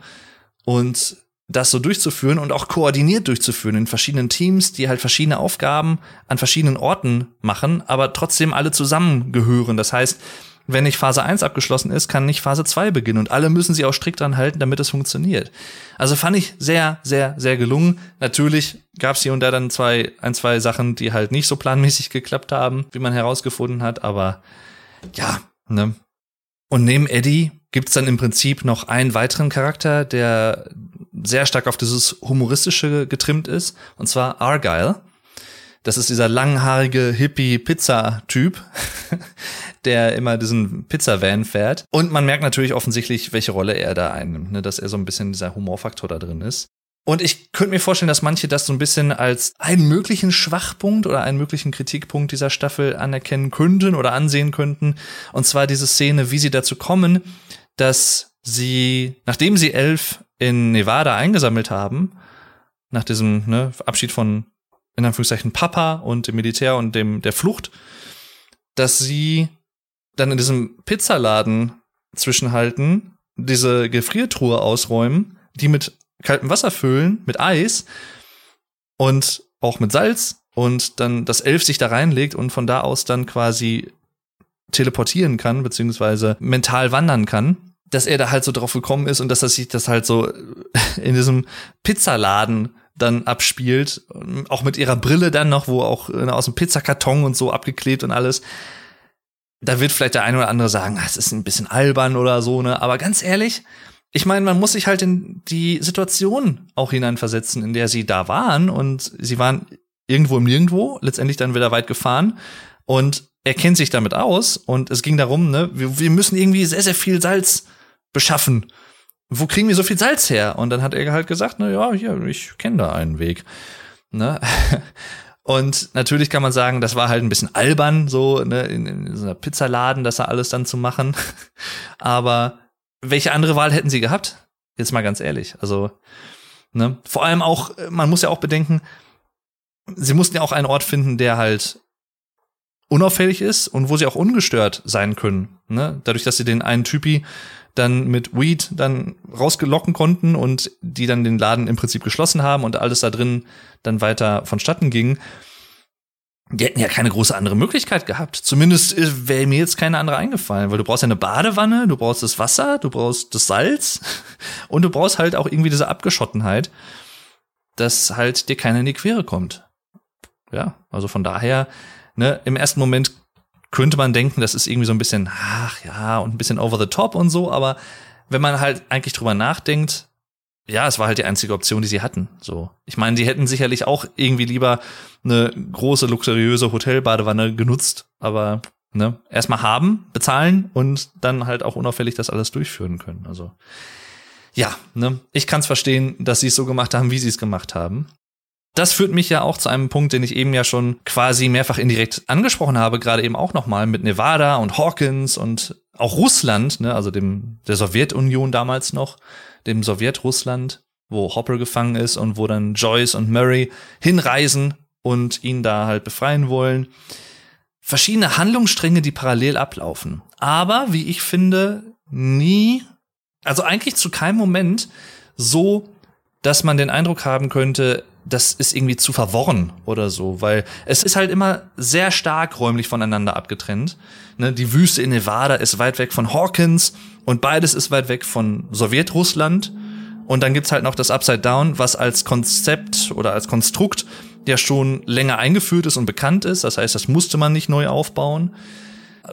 und das so durchzuführen und auch koordiniert durchzuführen in verschiedenen Teams, die halt verschiedene Aufgaben an verschiedenen Orten machen, aber trotzdem alle zusammengehören. Das heißt, wenn nicht Phase 1 abgeschlossen ist, kann nicht Phase 2 beginnen und alle müssen sich auch strikt dran halten, damit es funktioniert. Also fand ich sehr, sehr, sehr gelungen. Natürlich gab es hier und da dann zwei, ein, zwei Sachen, die halt nicht so planmäßig geklappt haben, wie man herausgefunden hat, aber ja, ne. Und neben Eddie gibt's dann im Prinzip noch einen weiteren Charakter, der sehr stark auf dieses Humoristische getrimmt ist, und zwar Argyle. Das ist dieser langhaarige Hippie-Pizza-Typ, der immer diesen Pizza-Van fährt. Und man merkt natürlich offensichtlich, welche Rolle er da einnimmt, ne? dass er so ein bisschen dieser Humorfaktor da drin ist. Und ich könnte mir vorstellen, dass manche das so ein bisschen als einen möglichen Schwachpunkt oder einen möglichen Kritikpunkt dieser Staffel anerkennen könnten oder ansehen könnten. Und zwar diese Szene, wie sie dazu kommen, dass sie, nachdem sie elf in Nevada eingesammelt haben, nach diesem ne, Abschied von in Anführungszeichen Papa und dem Militär und dem der Flucht, dass sie dann in diesem Pizzaladen zwischenhalten, diese Gefriertruhe ausräumen, die mit kaltem Wasser füllen, mit Eis und auch mit Salz und dann das Elf sich da reinlegt und von da aus dann quasi teleportieren kann, beziehungsweise mental wandern kann, dass er da halt so drauf gekommen ist und dass er sich das halt so in diesem Pizzaladen dann abspielt, auch mit ihrer Brille dann noch, wo auch äh, aus dem Pizzakarton und so abgeklebt und alles. Da wird vielleicht der eine oder andere sagen, ah, es ist ein bisschen albern oder so, ne? Aber ganz ehrlich, ich meine, man muss sich halt in die Situation auch hineinversetzen, in der sie da waren und sie waren irgendwo im Nirgendwo, letztendlich dann wieder weit gefahren und er kennt sich damit aus und es ging darum, ne, wir, wir müssen irgendwie sehr, sehr viel Salz beschaffen wo kriegen wir so viel Salz her? Und dann hat er halt gesagt, na ja, hier, ich kenne da einen Weg. Ne? Und natürlich kann man sagen, das war halt ein bisschen albern, so ne, in, in so einer Pizzaladen, das da alles dann zu machen. Aber welche andere Wahl hätten sie gehabt? Jetzt mal ganz ehrlich. Also, ne, vor allem auch, man muss ja auch bedenken, sie mussten ja auch einen Ort finden, der halt unauffällig ist und wo sie auch ungestört sein können. Ne? Dadurch, dass sie den einen Typi dann mit Weed dann rausgelocken konnten und die dann den Laden im Prinzip geschlossen haben und alles da drin dann weiter vonstatten ging. Die hätten ja keine große andere Möglichkeit gehabt. Zumindest äh, wäre mir jetzt keine andere eingefallen, weil du brauchst ja eine Badewanne, du brauchst das Wasser, du brauchst das Salz und du brauchst halt auch irgendwie diese Abgeschottenheit, dass halt dir keiner in die Quere kommt. Ja, also von daher, ne, im ersten Moment könnte man denken, das ist irgendwie so ein bisschen, ach ja, und ein bisschen over the top und so, aber wenn man halt eigentlich drüber nachdenkt, ja, es war halt die einzige Option, die sie hatten. So, ich meine, die hätten sicherlich auch irgendwie lieber eine große luxuriöse Hotelbadewanne genutzt, aber ne, erstmal haben, bezahlen und dann halt auch unauffällig das alles durchführen können. Also ja, ne, ich kann es verstehen, dass sie es so gemacht haben, wie sie es gemacht haben. Das führt mich ja auch zu einem Punkt, den ich eben ja schon quasi mehrfach indirekt angesprochen habe, gerade eben auch nochmal mit Nevada und Hawkins und auch Russland, ne, also dem der Sowjetunion damals noch, dem Sowjetrussland, wo Hopper gefangen ist und wo dann Joyce und Murray hinreisen und ihn da halt befreien wollen. Verschiedene Handlungsstränge, die parallel ablaufen. Aber, wie ich finde, nie, also eigentlich zu keinem Moment so, dass man den Eindruck haben könnte, das ist irgendwie zu verworren oder so, weil es ist halt immer sehr stark räumlich voneinander abgetrennt. Ne, die Wüste in Nevada ist weit weg von Hawkins und beides ist weit weg von Sowjetrussland. Und dann gibt's halt noch das Upside Down, was als Konzept oder als Konstrukt ja schon länger eingeführt ist und bekannt ist. Das heißt, das musste man nicht neu aufbauen.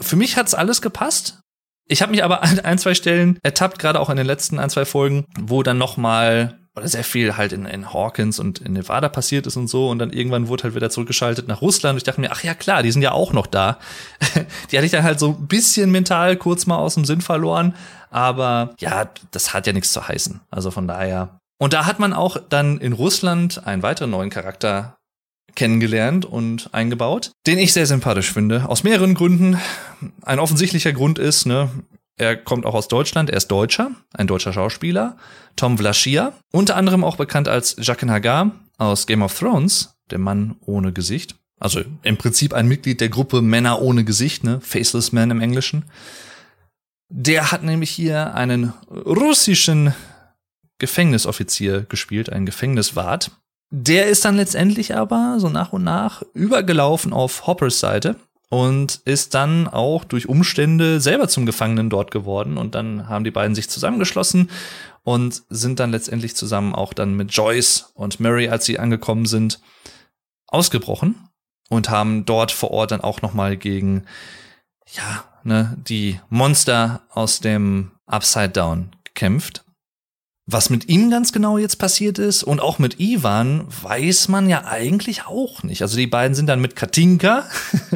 Für mich hat's alles gepasst. Ich habe mich aber an ein, zwei Stellen ertappt, gerade auch in den letzten ein, zwei Folgen, wo dann noch mal oder sehr viel halt in, in Hawkins und in Nevada passiert ist und so. Und dann irgendwann wurde halt wieder zurückgeschaltet nach Russland. Und ich dachte mir, ach ja, klar, die sind ja auch noch da. die hatte ich dann halt so ein bisschen mental kurz mal aus dem Sinn verloren. Aber ja, das hat ja nichts zu heißen. Also von daher. Und da hat man auch dann in Russland einen weiteren neuen Charakter kennengelernt und eingebaut, den ich sehr sympathisch finde. Aus mehreren Gründen. Ein offensichtlicher Grund ist, ne, er kommt auch aus Deutschland, er ist Deutscher, ein deutscher Schauspieler. Tom Vlaschia, unter anderem auch bekannt als Jaqen Hagar aus Game of Thrones, der Mann ohne Gesicht. Also im Prinzip ein Mitglied der Gruppe Männer ohne Gesicht, ne? Faceless Man im Englischen. Der hat nämlich hier einen russischen Gefängnisoffizier gespielt, einen Gefängniswart. Der ist dann letztendlich aber so nach und nach übergelaufen auf Hoppers Seite und ist dann auch durch Umstände selber zum Gefangenen dort geworden und dann haben die beiden sich zusammengeschlossen und sind dann letztendlich zusammen auch dann mit Joyce und Mary, als sie angekommen sind, ausgebrochen und haben dort vor Ort dann auch noch mal gegen ja, ne, die Monster aus dem Upside Down gekämpft. Was mit ihm ganz genau jetzt passiert ist und auch mit Ivan, weiß man ja eigentlich auch nicht. Also die beiden sind dann mit Katinka,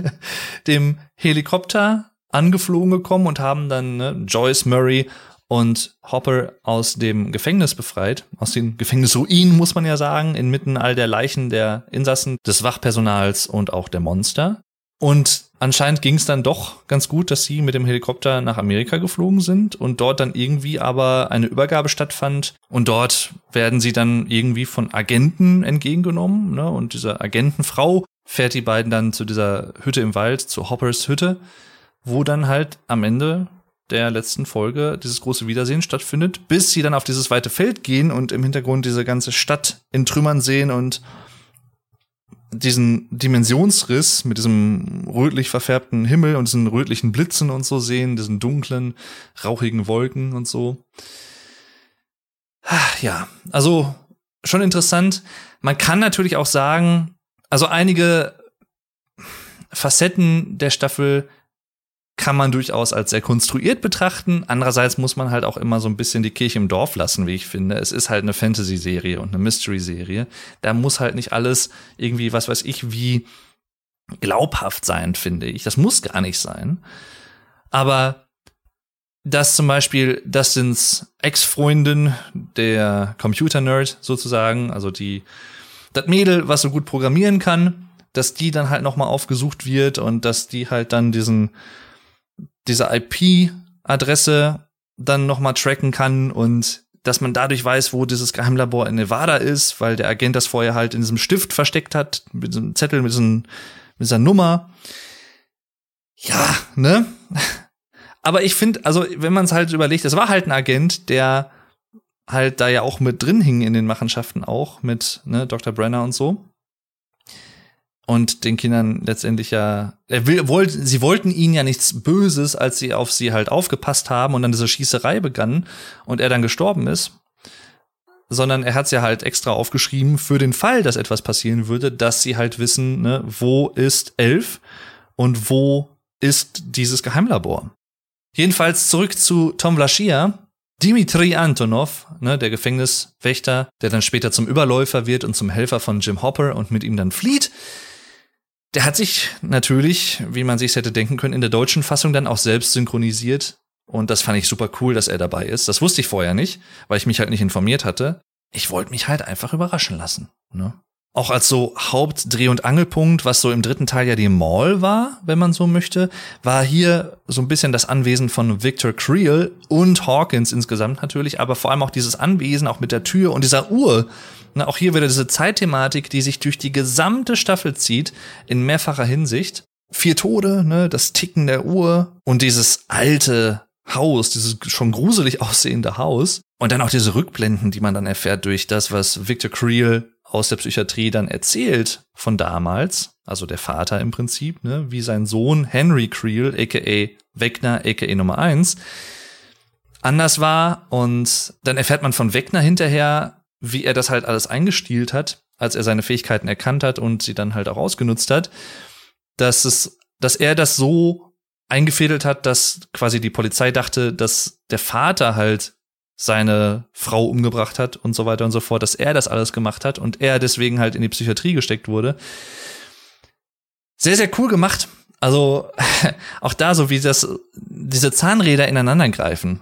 dem Helikopter, angeflogen gekommen und haben dann ne, Joyce Murray und Hopper aus dem Gefängnis befreit, aus den Gefängnisruinen, muss man ja sagen, inmitten all der Leichen der Insassen, des Wachpersonals und auch der Monster. Und anscheinend ging es dann doch ganz gut, dass sie mit dem Helikopter nach Amerika geflogen sind und dort dann irgendwie aber eine Übergabe stattfand. Und dort werden sie dann irgendwie von Agenten entgegengenommen. Ne? Und diese Agentenfrau fährt die beiden dann zu dieser Hütte im Wald, zu Hoppers Hütte, wo dann halt am Ende der letzten Folge dieses große Wiedersehen stattfindet, bis sie dann auf dieses weite Feld gehen und im Hintergrund diese ganze Stadt in Trümmern sehen und diesen Dimensionsriss mit diesem rötlich verfärbten Himmel und diesen rötlichen Blitzen und so sehen, diesen dunklen, rauchigen Wolken und so. Ja, also schon interessant. Man kann natürlich auch sagen, also einige Facetten der Staffel kann man durchaus als sehr konstruiert betrachten. Andererseits muss man halt auch immer so ein bisschen die Kirche im Dorf lassen, wie ich finde. Es ist halt eine Fantasy-Serie und eine Mystery-Serie. Da muss halt nicht alles irgendwie, was weiß ich, wie glaubhaft sein, finde ich. Das muss gar nicht sein. Aber dass zum Beispiel Dustins Ex-Freundin, der Computer-Nerd sozusagen, also die, das Mädel, was so gut programmieren kann, dass die dann halt nochmal aufgesucht wird und dass die halt dann diesen diese IP-Adresse dann nochmal tracken kann und dass man dadurch weiß, wo dieses Geheimlabor in Nevada ist, weil der Agent das vorher halt in diesem Stift versteckt hat, mit diesem Zettel, mit, diesem, mit dieser Nummer. Ja, ne? Aber ich finde, also wenn man es halt überlegt, es war halt ein Agent, der halt da ja auch mit drin hing in den Machenschaften auch, mit ne, Dr. Brenner und so und den Kindern letztendlich ja, er will, wollt, sie wollten ihnen ja nichts Böses, als sie auf sie halt aufgepasst haben und dann diese Schießerei begann und er dann gestorben ist, sondern er hat ja halt extra aufgeschrieben für den Fall, dass etwas passieren würde, dass sie halt wissen, ne, wo ist Elf und wo ist dieses Geheimlabor. Jedenfalls zurück zu Tom Vlaschia. Dimitri Antonov, ne, der Gefängniswächter, der dann später zum Überläufer wird und zum Helfer von Jim Hopper und mit ihm dann flieht, der hat sich natürlich, wie man sich hätte denken können, in der deutschen Fassung dann auch selbst synchronisiert. Und das fand ich super cool, dass er dabei ist. Das wusste ich vorher nicht, weil ich mich halt nicht informiert hatte. Ich wollte mich halt einfach überraschen lassen. Ne? auch als so Hauptdreh- und Angelpunkt, was so im dritten Teil ja die Mall war, wenn man so möchte, war hier so ein bisschen das Anwesen von Victor Creel und Hawkins insgesamt natürlich, aber vor allem auch dieses Anwesen, auch mit der Tür und dieser Uhr. Na, auch hier wieder diese Zeitthematik, die sich durch die gesamte Staffel zieht, in mehrfacher Hinsicht. Vier Tode, ne, das Ticken der Uhr und dieses alte Haus, dieses schon gruselig aussehende Haus. Und dann auch diese Rückblenden, die man dann erfährt durch das, was Victor Creel aus der Psychiatrie dann erzählt von damals, also der Vater im Prinzip, ne, wie sein Sohn Henry Creel, aka Wegner, aka Nummer eins, anders war. Und dann erfährt man von Wegner hinterher, wie er das halt alles eingestielt hat, als er seine Fähigkeiten erkannt hat und sie dann halt auch ausgenutzt hat, dass es, dass er das so eingefädelt hat, dass quasi die Polizei dachte, dass der Vater halt seine Frau umgebracht hat und so weiter und so fort, dass er das alles gemacht hat und er deswegen halt in die Psychiatrie gesteckt wurde. Sehr, sehr cool gemacht. Also auch da so, wie das, diese Zahnräder ineinander greifen.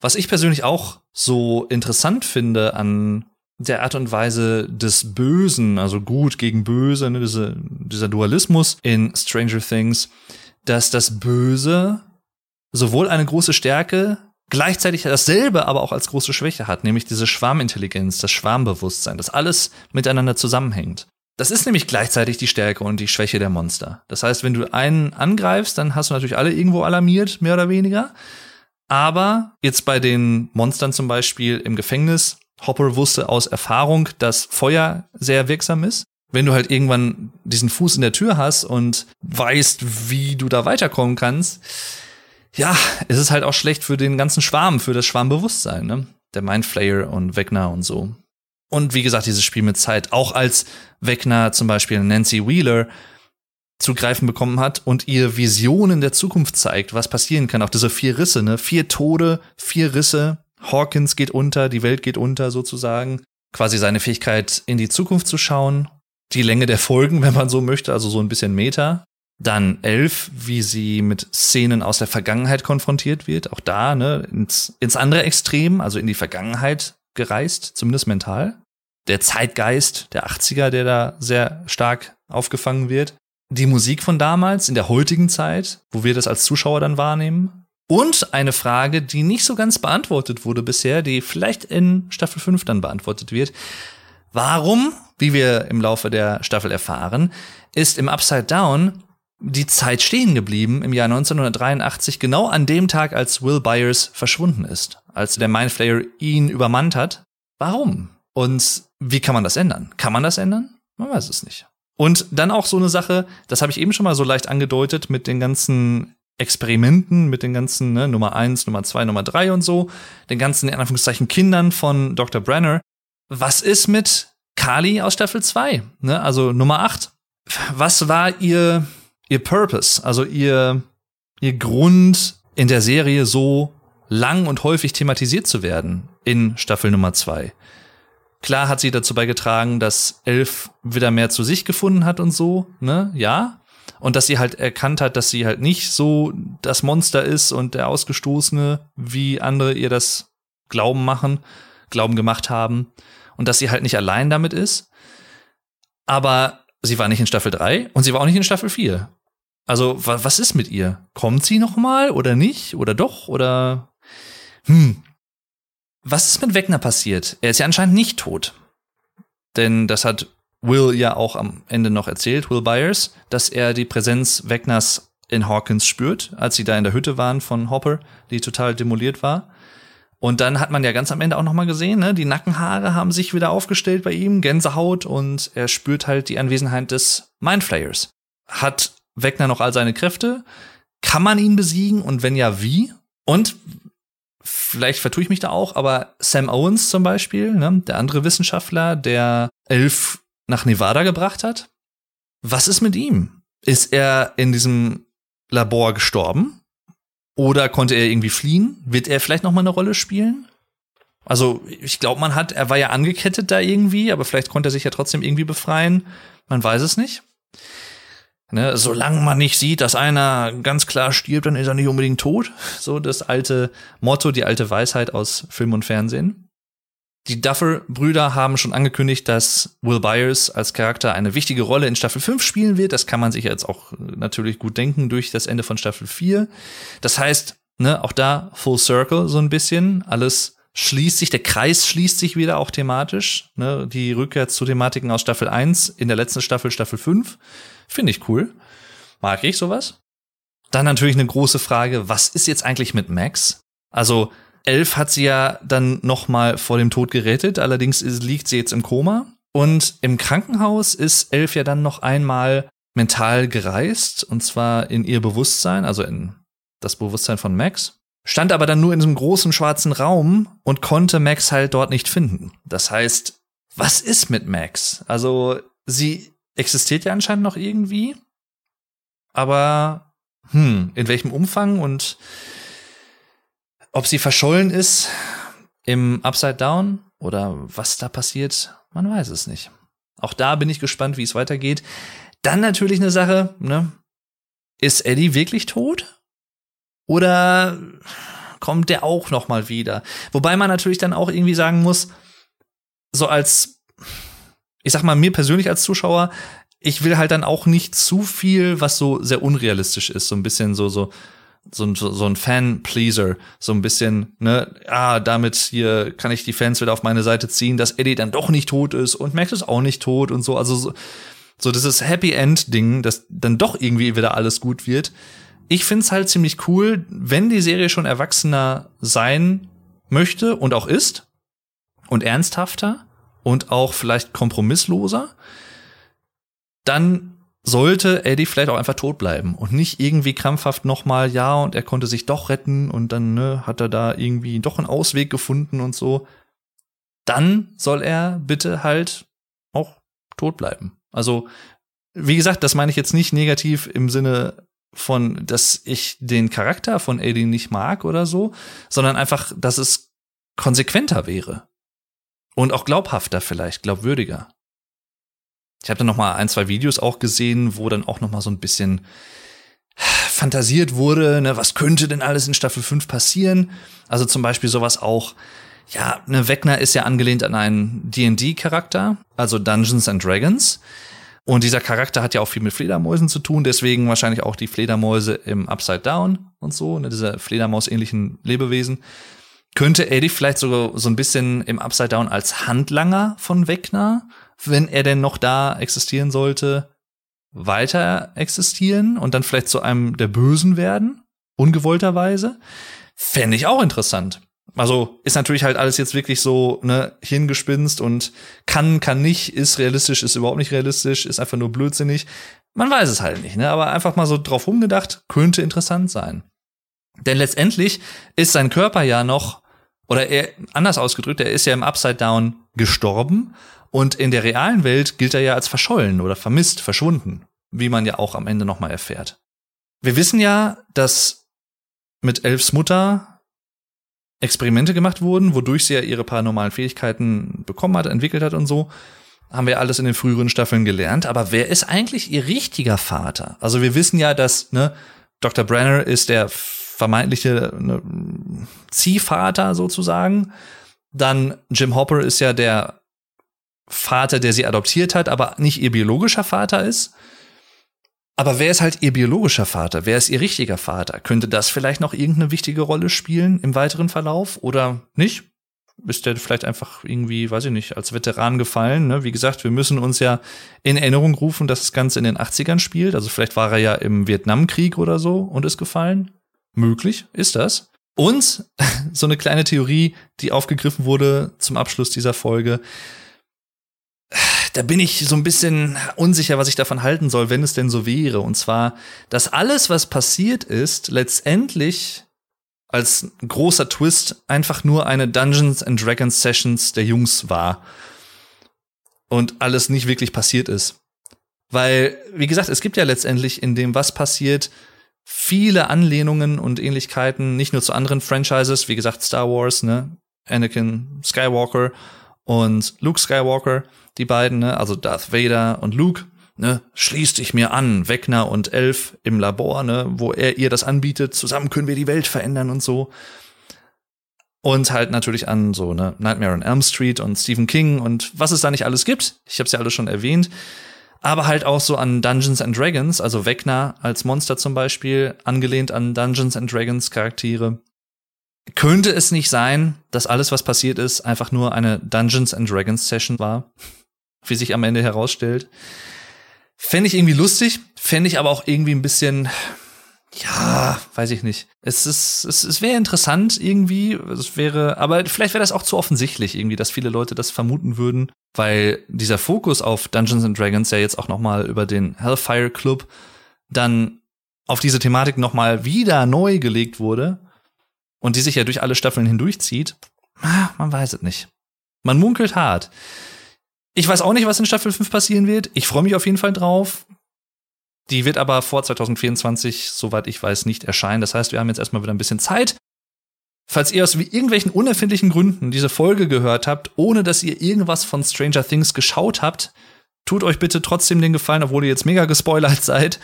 Was ich persönlich auch so interessant finde an der Art und Weise des Bösen, also gut gegen böse, ne, diese, dieser Dualismus in Stranger Things, dass das Böse sowohl eine große Stärke gleichzeitig dasselbe aber auch als große Schwäche hat, nämlich diese Schwarmintelligenz, das Schwarmbewusstsein, das alles miteinander zusammenhängt. Das ist nämlich gleichzeitig die Stärke und die Schwäche der Monster. Das heißt, wenn du einen angreifst, dann hast du natürlich alle irgendwo alarmiert, mehr oder weniger. Aber jetzt bei den Monstern zum Beispiel im Gefängnis, Hopper wusste aus Erfahrung, dass Feuer sehr wirksam ist. Wenn du halt irgendwann diesen Fuß in der Tür hast und weißt, wie du da weiterkommen kannst, ja, es ist halt auch schlecht für den ganzen Schwarm, für das Schwarmbewusstsein, ne? Der Mindflayer und Wegner und so. Und wie gesagt, dieses Spiel mit Zeit, auch als Wegner zum Beispiel Nancy Wheeler zu greifen bekommen hat und ihr Visionen der Zukunft zeigt, was passieren kann. Auch diese vier Risse, ne? Vier Tode, vier Risse. Hawkins geht unter, die Welt geht unter sozusagen. Quasi seine Fähigkeit, in die Zukunft zu schauen. Die Länge der Folgen, wenn man so möchte, also so ein bisschen Meta. Dann elf, wie sie mit Szenen aus der Vergangenheit konfrontiert wird. Auch da, ne, ins, ins andere Extrem, also in die Vergangenheit gereist, zumindest mental. Der Zeitgeist der 80er, der da sehr stark aufgefangen wird. Die Musik von damals, in der heutigen Zeit, wo wir das als Zuschauer dann wahrnehmen. Und eine Frage, die nicht so ganz beantwortet wurde bisher, die vielleicht in Staffel 5 dann beantwortet wird. Warum, wie wir im Laufe der Staffel erfahren, ist im Upside Down die Zeit stehen geblieben im Jahr 1983, genau an dem Tag, als Will Byers verschwunden ist, als der Mindflayer ihn übermannt hat. Warum? Und wie kann man das ändern? Kann man das ändern? Man weiß es nicht. Und dann auch so eine Sache, das habe ich eben schon mal so leicht angedeutet mit den ganzen Experimenten, mit den ganzen ne, Nummer eins, Nummer zwei, Nummer drei und so, den ganzen in Anführungszeichen Kindern von Dr. Brenner. Was ist mit Kali aus Staffel 2? Ne, also Nummer acht. Was war ihr ihr Purpose, also ihr, ihr Grund in der Serie so lang und häufig thematisiert zu werden in Staffel Nummer zwei. Klar hat sie dazu beigetragen, dass Elf wieder mehr zu sich gefunden hat und so, ne, ja. Und dass sie halt erkannt hat, dass sie halt nicht so das Monster ist und der Ausgestoßene, wie andere ihr das Glauben machen, Glauben gemacht haben. Und dass sie halt nicht allein damit ist. Aber sie war nicht in Staffel 3 und sie war auch nicht in Staffel 4. Also, wa was ist mit ihr? Kommt sie noch mal oder nicht? Oder doch? Oder hm. Was ist mit Wegner passiert? Er ist ja anscheinend nicht tot. Denn das hat Will ja auch am Ende noch erzählt, Will Byers, dass er die Präsenz Wegners in Hawkins spürt, als sie da in der Hütte waren von Hopper, die total demoliert war. Und dann hat man ja ganz am Ende auch noch mal gesehen, ne, die Nackenhaare haben sich wieder aufgestellt bei ihm, Gänsehaut und er spürt halt die Anwesenheit des Mindflayers. Hat Wegner noch all seine Kräfte? Kann man ihn besiegen und wenn ja, wie? Und vielleicht vertue ich mich da auch, aber Sam Owens zum Beispiel, ne, der andere Wissenschaftler, der Elf nach Nevada gebracht hat, was ist mit ihm? Ist er in diesem Labor gestorben? Oder konnte er irgendwie fliehen? Wird er vielleicht noch mal eine Rolle spielen? Also, ich glaube, man hat, er war ja angekettet da irgendwie, aber vielleicht konnte er sich ja trotzdem irgendwie befreien. Man weiß es nicht. Ne, solange man nicht sieht, dass einer ganz klar stirbt, dann ist er nicht unbedingt tot. So das alte Motto, die alte Weisheit aus Film und Fernsehen. Die Duffer-Brüder haben schon angekündigt, dass Will Byers als Charakter eine wichtige Rolle in Staffel 5 spielen wird. Das kann man sich jetzt auch natürlich gut denken durch das Ende von Staffel 4. Das heißt, ne, auch da Full Circle so ein bisschen. Alles schließt sich, der Kreis schließt sich wieder auch thematisch. Ne, die Rückkehr zu Thematiken aus Staffel 1 in der letzten Staffel, Staffel 5. Finde ich cool. Mag ich sowas. Dann natürlich eine große Frage, was ist jetzt eigentlich mit Max? Also, Elf hat sie ja dann noch mal vor dem Tod gerettet, allerdings liegt sie jetzt im Koma. Und im Krankenhaus ist Elf ja dann noch einmal mental gereist, und zwar in ihr Bewusstsein, also in das Bewusstsein von Max. Stand aber dann nur in diesem großen schwarzen Raum und konnte Max halt dort nicht finden. Das heißt, was ist mit Max? Also, sie existiert ja anscheinend noch irgendwie, aber hm, in welchem Umfang und ob sie verschollen ist im Upside Down oder was da passiert, man weiß es nicht. Auch da bin ich gespannt, wie es weitergeht. Dann natürlich eine Sache, ne? Ist Eddie wirklich tot? Oder kommt der auch noch mal wieder? Wobei man natürlich dann auch irgendwie sagen muss, so als ich sag mal mir persönlich als Zuschauer, ich will halt dann auch nicht zu viel, was so sehr unrealistisch ist, so ein bisschen so so so ein, so ein Fan-Pleaser, so ein bisschen, ne, ah, damit hier kann ich die Fans wieder auf meine Seite ziehen, dass Eddie dann doch nicht tot ist und Max ist auch nicht tot und so, also so, so dieses Happy End-Ding, dass dann doch irgendwie wieder alles gut wird. Ich find's halt ziemlich cool, wenn die Serie schon erwachsener sein möchte und auch ist und ernsthafter und auch vielleicht kompromissloser, dann sollte Eddie vielleicht auch einfach tot bleiben und nicht irgendwie krampfhaft nochmal, ja, und er konnte sich doch retten und dann ne, hat er da irgendwie doch einen Ausweg gefunden und so. Dann soll er bitte halt auch tot bleiben. Also, wie gesagt, das meine ich jetzt nicht negativ im Sinne von, dass ich den Charakter von Eddie nicht mag oder so, sondern einfach, dass es konsequenter wäre. Und auch glaubhafter vielleicht, glaubwürdiger. Ich habe dann noch mal ein, zwei Videos auch gesehen, wo dann auch noch mal so ein bisschen fantasiert wurde, ne, was könnte denn alles in Staffel 5 passieren? Also zum Beispiel sowas auch, ja, ne, Wegner ist ja angelehnt an einen D&D-Charakter, also Dungeons and Dragons. Und dieser Charakter hat ja auch viel mit Fledermäusen zu tun, deswegen wahrscheinlich auch die Fledermäuse im Upside Down und so, ne, diese Fledermaus-ähnlichen Lebewesen. Könnte Eddie vielleicht sogar so ein bisschen im Upside Down als Handlanger von Wegner wenn er denn noch da existieren sollte, weiter existieren und dann vielleicht zu einem der Bösen werden, ungewollterweise, fände ich auch interessant. Also ist natürlich halt alles jetzt wirklich so ne Hirngespinst und kann, kann nicht, ist realistisch, ist überhaupt nicht realistisch, ist einfach nur blödsinnig. Man weiß es halt nicht, ne? Aber einfach mal so drauf rumgedacht, könnte interessant sein. Denn letztendlich ist sein Körper ja noch, oder er, anders ausgedrückt, er ist ja im Upside Down gestorben und in der realen Welt gilt er ja als verschollen oder vermisst, verschwunden, wie man ja auch am Ende nochmal erfährt. Wir wissen ja, dass mit Elfs Mutter Experimente gemacht wurden, wodurch sie ja ihre paranormalen Fähigkeiten bekommen hat, entwickelt hat und so. Haben wir alles in den früheren Staffeln gelernt. Aber wer ist eigentlich ihr richtiger Vater? Also wir wissen ja, dass ne, Dr. Brenner ist der vermeintliche ne, Ziehvater sozusagen. Dann Jim Hopper ist ja der Vater, der sie adoptiert hat, aber nicht ihr biologischer Vater ist. Aber wer ist halt ihr biologischer Vater? Wer ist ihr richtiger Vater? Könnte das vielleicht noch irgendeine wichtige Rolle spielen im weiteren Verlauf oder nicht? Ist der vielleicht einfach irgendwie, weiß ich nicht, als Veteran gefallen? Ne? Wie gesagt, wir müssen uns ja in Erinnerung rufen, dass das Ganze in den 80ern spielt. Also vielleicht war er ja im Vietnamkrieg oder so und ist gefallen. Möglich ist das. Und so eine kleine Theorie, die aufgegriffen wurde zum Abschluss dieser Folge da bin ich so ein bisschen unsicher, was ich davon halten soll, wenn es denn so wäre. Und zwar, dass alles, was passiert ist, letztendlich als großer Twist einfach nur eine Dungeons and Dragons Sessions der Jungs war. Und alles nicht wirklich passiert ist. Weil, wie gesagt, es gibt ja letztendlich in dem, was passiert, viele Anlehnungen und Ähnlichkeiten, nicht nur zu anderen Franchises, wie gesagt, Star Wars, ne, Anakin Skywalker und Luke Skywalker, die beiden, ne? also Darth Vader und Luke, ne, schließ dich mir an, Wegner und Elf im Labor, ne, wo er ihr das anbietet, zusammen können wir die Welt verändern und so. Und halt natürlich an so ne Nightmare on Elm Street und Stephen King und was es da nicht alles gibt. Ich habe es ja alles schon erwähnt. Aber halt auch so an Dungeons and Dragons, also Vecna als Monster zum Beispiel, angelehnt an Dungeons and Dragons Charaktere. Könnte es nicht sein, dass alles, was passiert ist, einfach nur eine Dungeons and Dragons Session war? Wie sich am Ende herausstellt. Fände ich irgendwie lustig, fände ich aber auch irgendwie ein bisschen, weiß ich nicht. Es ist, es, es wäre interessant irgendwie. Es wäre, aber vielleicht wäre das auch zu offensichtlich irgendwie, dass viele Leute das vermuten würden, weil dieser Fokus auf Dungeons and Dragons ja jetzt auch noch mal über den Hellfire Club dann auf diese Thematik noch mal wieder neu gelegt wurde und die sich ja durch alle Staffeln hindurchzieht. Ah, man weiß es nicht. Man munkelt hart. Ich weiß auch nicht, was in Staffel 5 passieren wird. Ich freue mich auf jeden Fall drauf. Die wird aber vor 2024, soweit ich weiß, nicht erscheinen. Das heißt, wir haben jetzt erstmal wieder ein bisschen Zeit. Falls ihr aus irgendwelchen unerfindlichen Gründen diese Folge gehört habt, ohne dass ihr irgendwas von Stranger Things geschaut habt, tut euch bitte trotzdem den Gefallen, obwohl ihr jetzt mega gespoilert seid,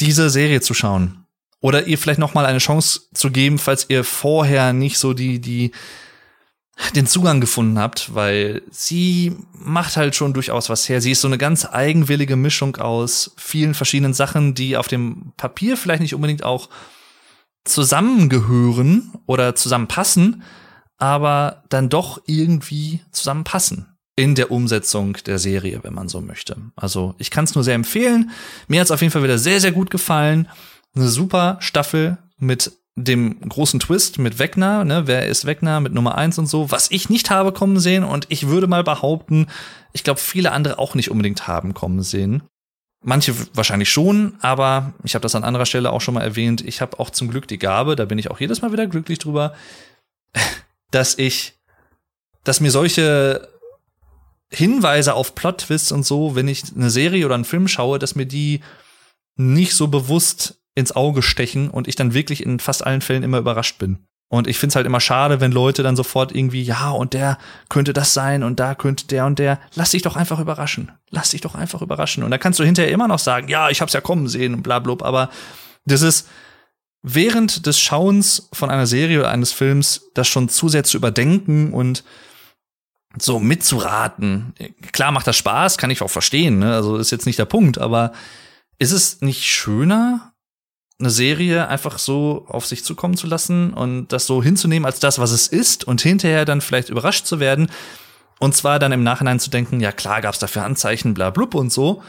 diese Serie zu schauen. Oder ihr vielleicht noch mal eine Chance zu geben, falls ihr vorher nicht so die, die den Zugang gefunden habt, weil sie macht halt schon durchaus was her. Sie ist so eine ganz eigenwillige Mischung aus vielen verschiedenen Sachen, die auf dem Papier vielleicht nicht unbedingt auch zusammengehören oder zusammenpassen, aber dann doch irgendwie zusammenpassen in der Umsetzung der Serie, wenn man so möchte. Also ich kann es nur sehr empfehlen. Mir hat es auf jeden Fall wieder sehr, sehr gut gefallen. Eine super Staffel mit dem großen Twist mit Wegner, ne, wer ist Wegner mit Nummer eins und so, was ich nicht habe kommen sehen und ich würde mal behaupten, ich glaube viele andere auch nicht unbedingt haben kommen sehen. Manche wahrscheinlich schon, aber ich habe das an anderer Stelle auch schon mal erwähnt. Ich habe auch zum Glück die Gabe, da bin ich auch jedes Mal wieder glücklich drüber, dass ich, dass mir solche Hinweise auf Plot-Twists und so, wenn ich eine Serie oder einen Film schaue, dass mir die nicht so bewusst ins Auge stechen und ich dann wirklich in fast allen Fällen immer überrascht bin. Und ich find's halt immer schade, wenn Leute dann sofort irgendwie, ja, und der könnte das sein und da könnte der und der. Lass dich doch einfach überraschen. Lass dich doch einfach überraschen. Und da kannst du hinterher immer noch sagen, ja, ich hab's ja kommen sehen und bla, bla, aber das ist während des Schauens von einer Serie oder eines Films das schon zu sehr zu überdenken und so mitzuraten. Klar macht das Spaß, kann ich auch verstehen, ne? Also ist jetzt nicht der Punkt, aber ist es nicht schöner, eine Serie einfach so auf sich zukommen zu lassen und das so hinzunehmen als das, was es ist und hinterher dann vielleicht überrascht zu werden und zwar dann im Nachhinein zu denken, ja klar gab es dafür Anzeichen, bla blub und so,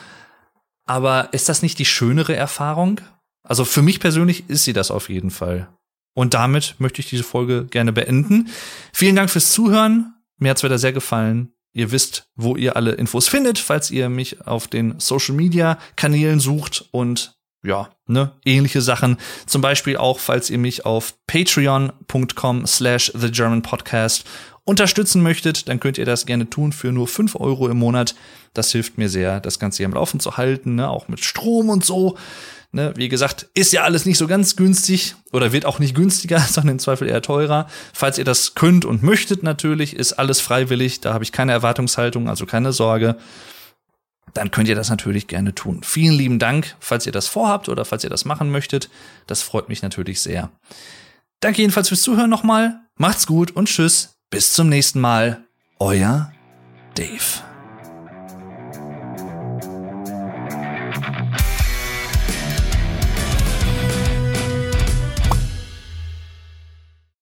aber ist das nicht die schönere Erfahrung? Also für mich persönlich ist sie das auf jeden Fall. Und damit möchte ich diese Folge gerne beenden. Vielen Dank fürs Zuhören. Mir hat's wieder sehr gefallen. Ihr wisst, wo ihr alle Infos findet, falls ihr mich auf den Social Media Kanälen sucht und ja, ne, ähnliche Sachen. Zum Beispiel auch, falls ihr mich auf patreon.com slash the German Podcast unterstützen möchtet, dann könnt ihr das gerne tun für nur fünf Euro im Monat. Das hilft mir sehr, das Ganze hier am Laufen zu halten, ne, auch mit Strom und so. Ne, wie gesagt, ist ja alles nicht so ganz günstig oder wird auch nicht günstiger, sondern im Zweifel eher teurer. Falls ihr das könnt und möchtet natürlich, ist alles freiwillig. Da habe ich keine Erwartungshaltung, also keine Sorge dann könnt ihr das natürlich gerne tun. Vielen lieben Dank, falls ihr das vorhabt oder falls ihr das machen möchtet. Das freut mich natürlich sehr. Danke jedenfalls fürs Zuhören nochmal. Macht's gut und tschüss. Bis zum nächsten Mal. Euer Dave.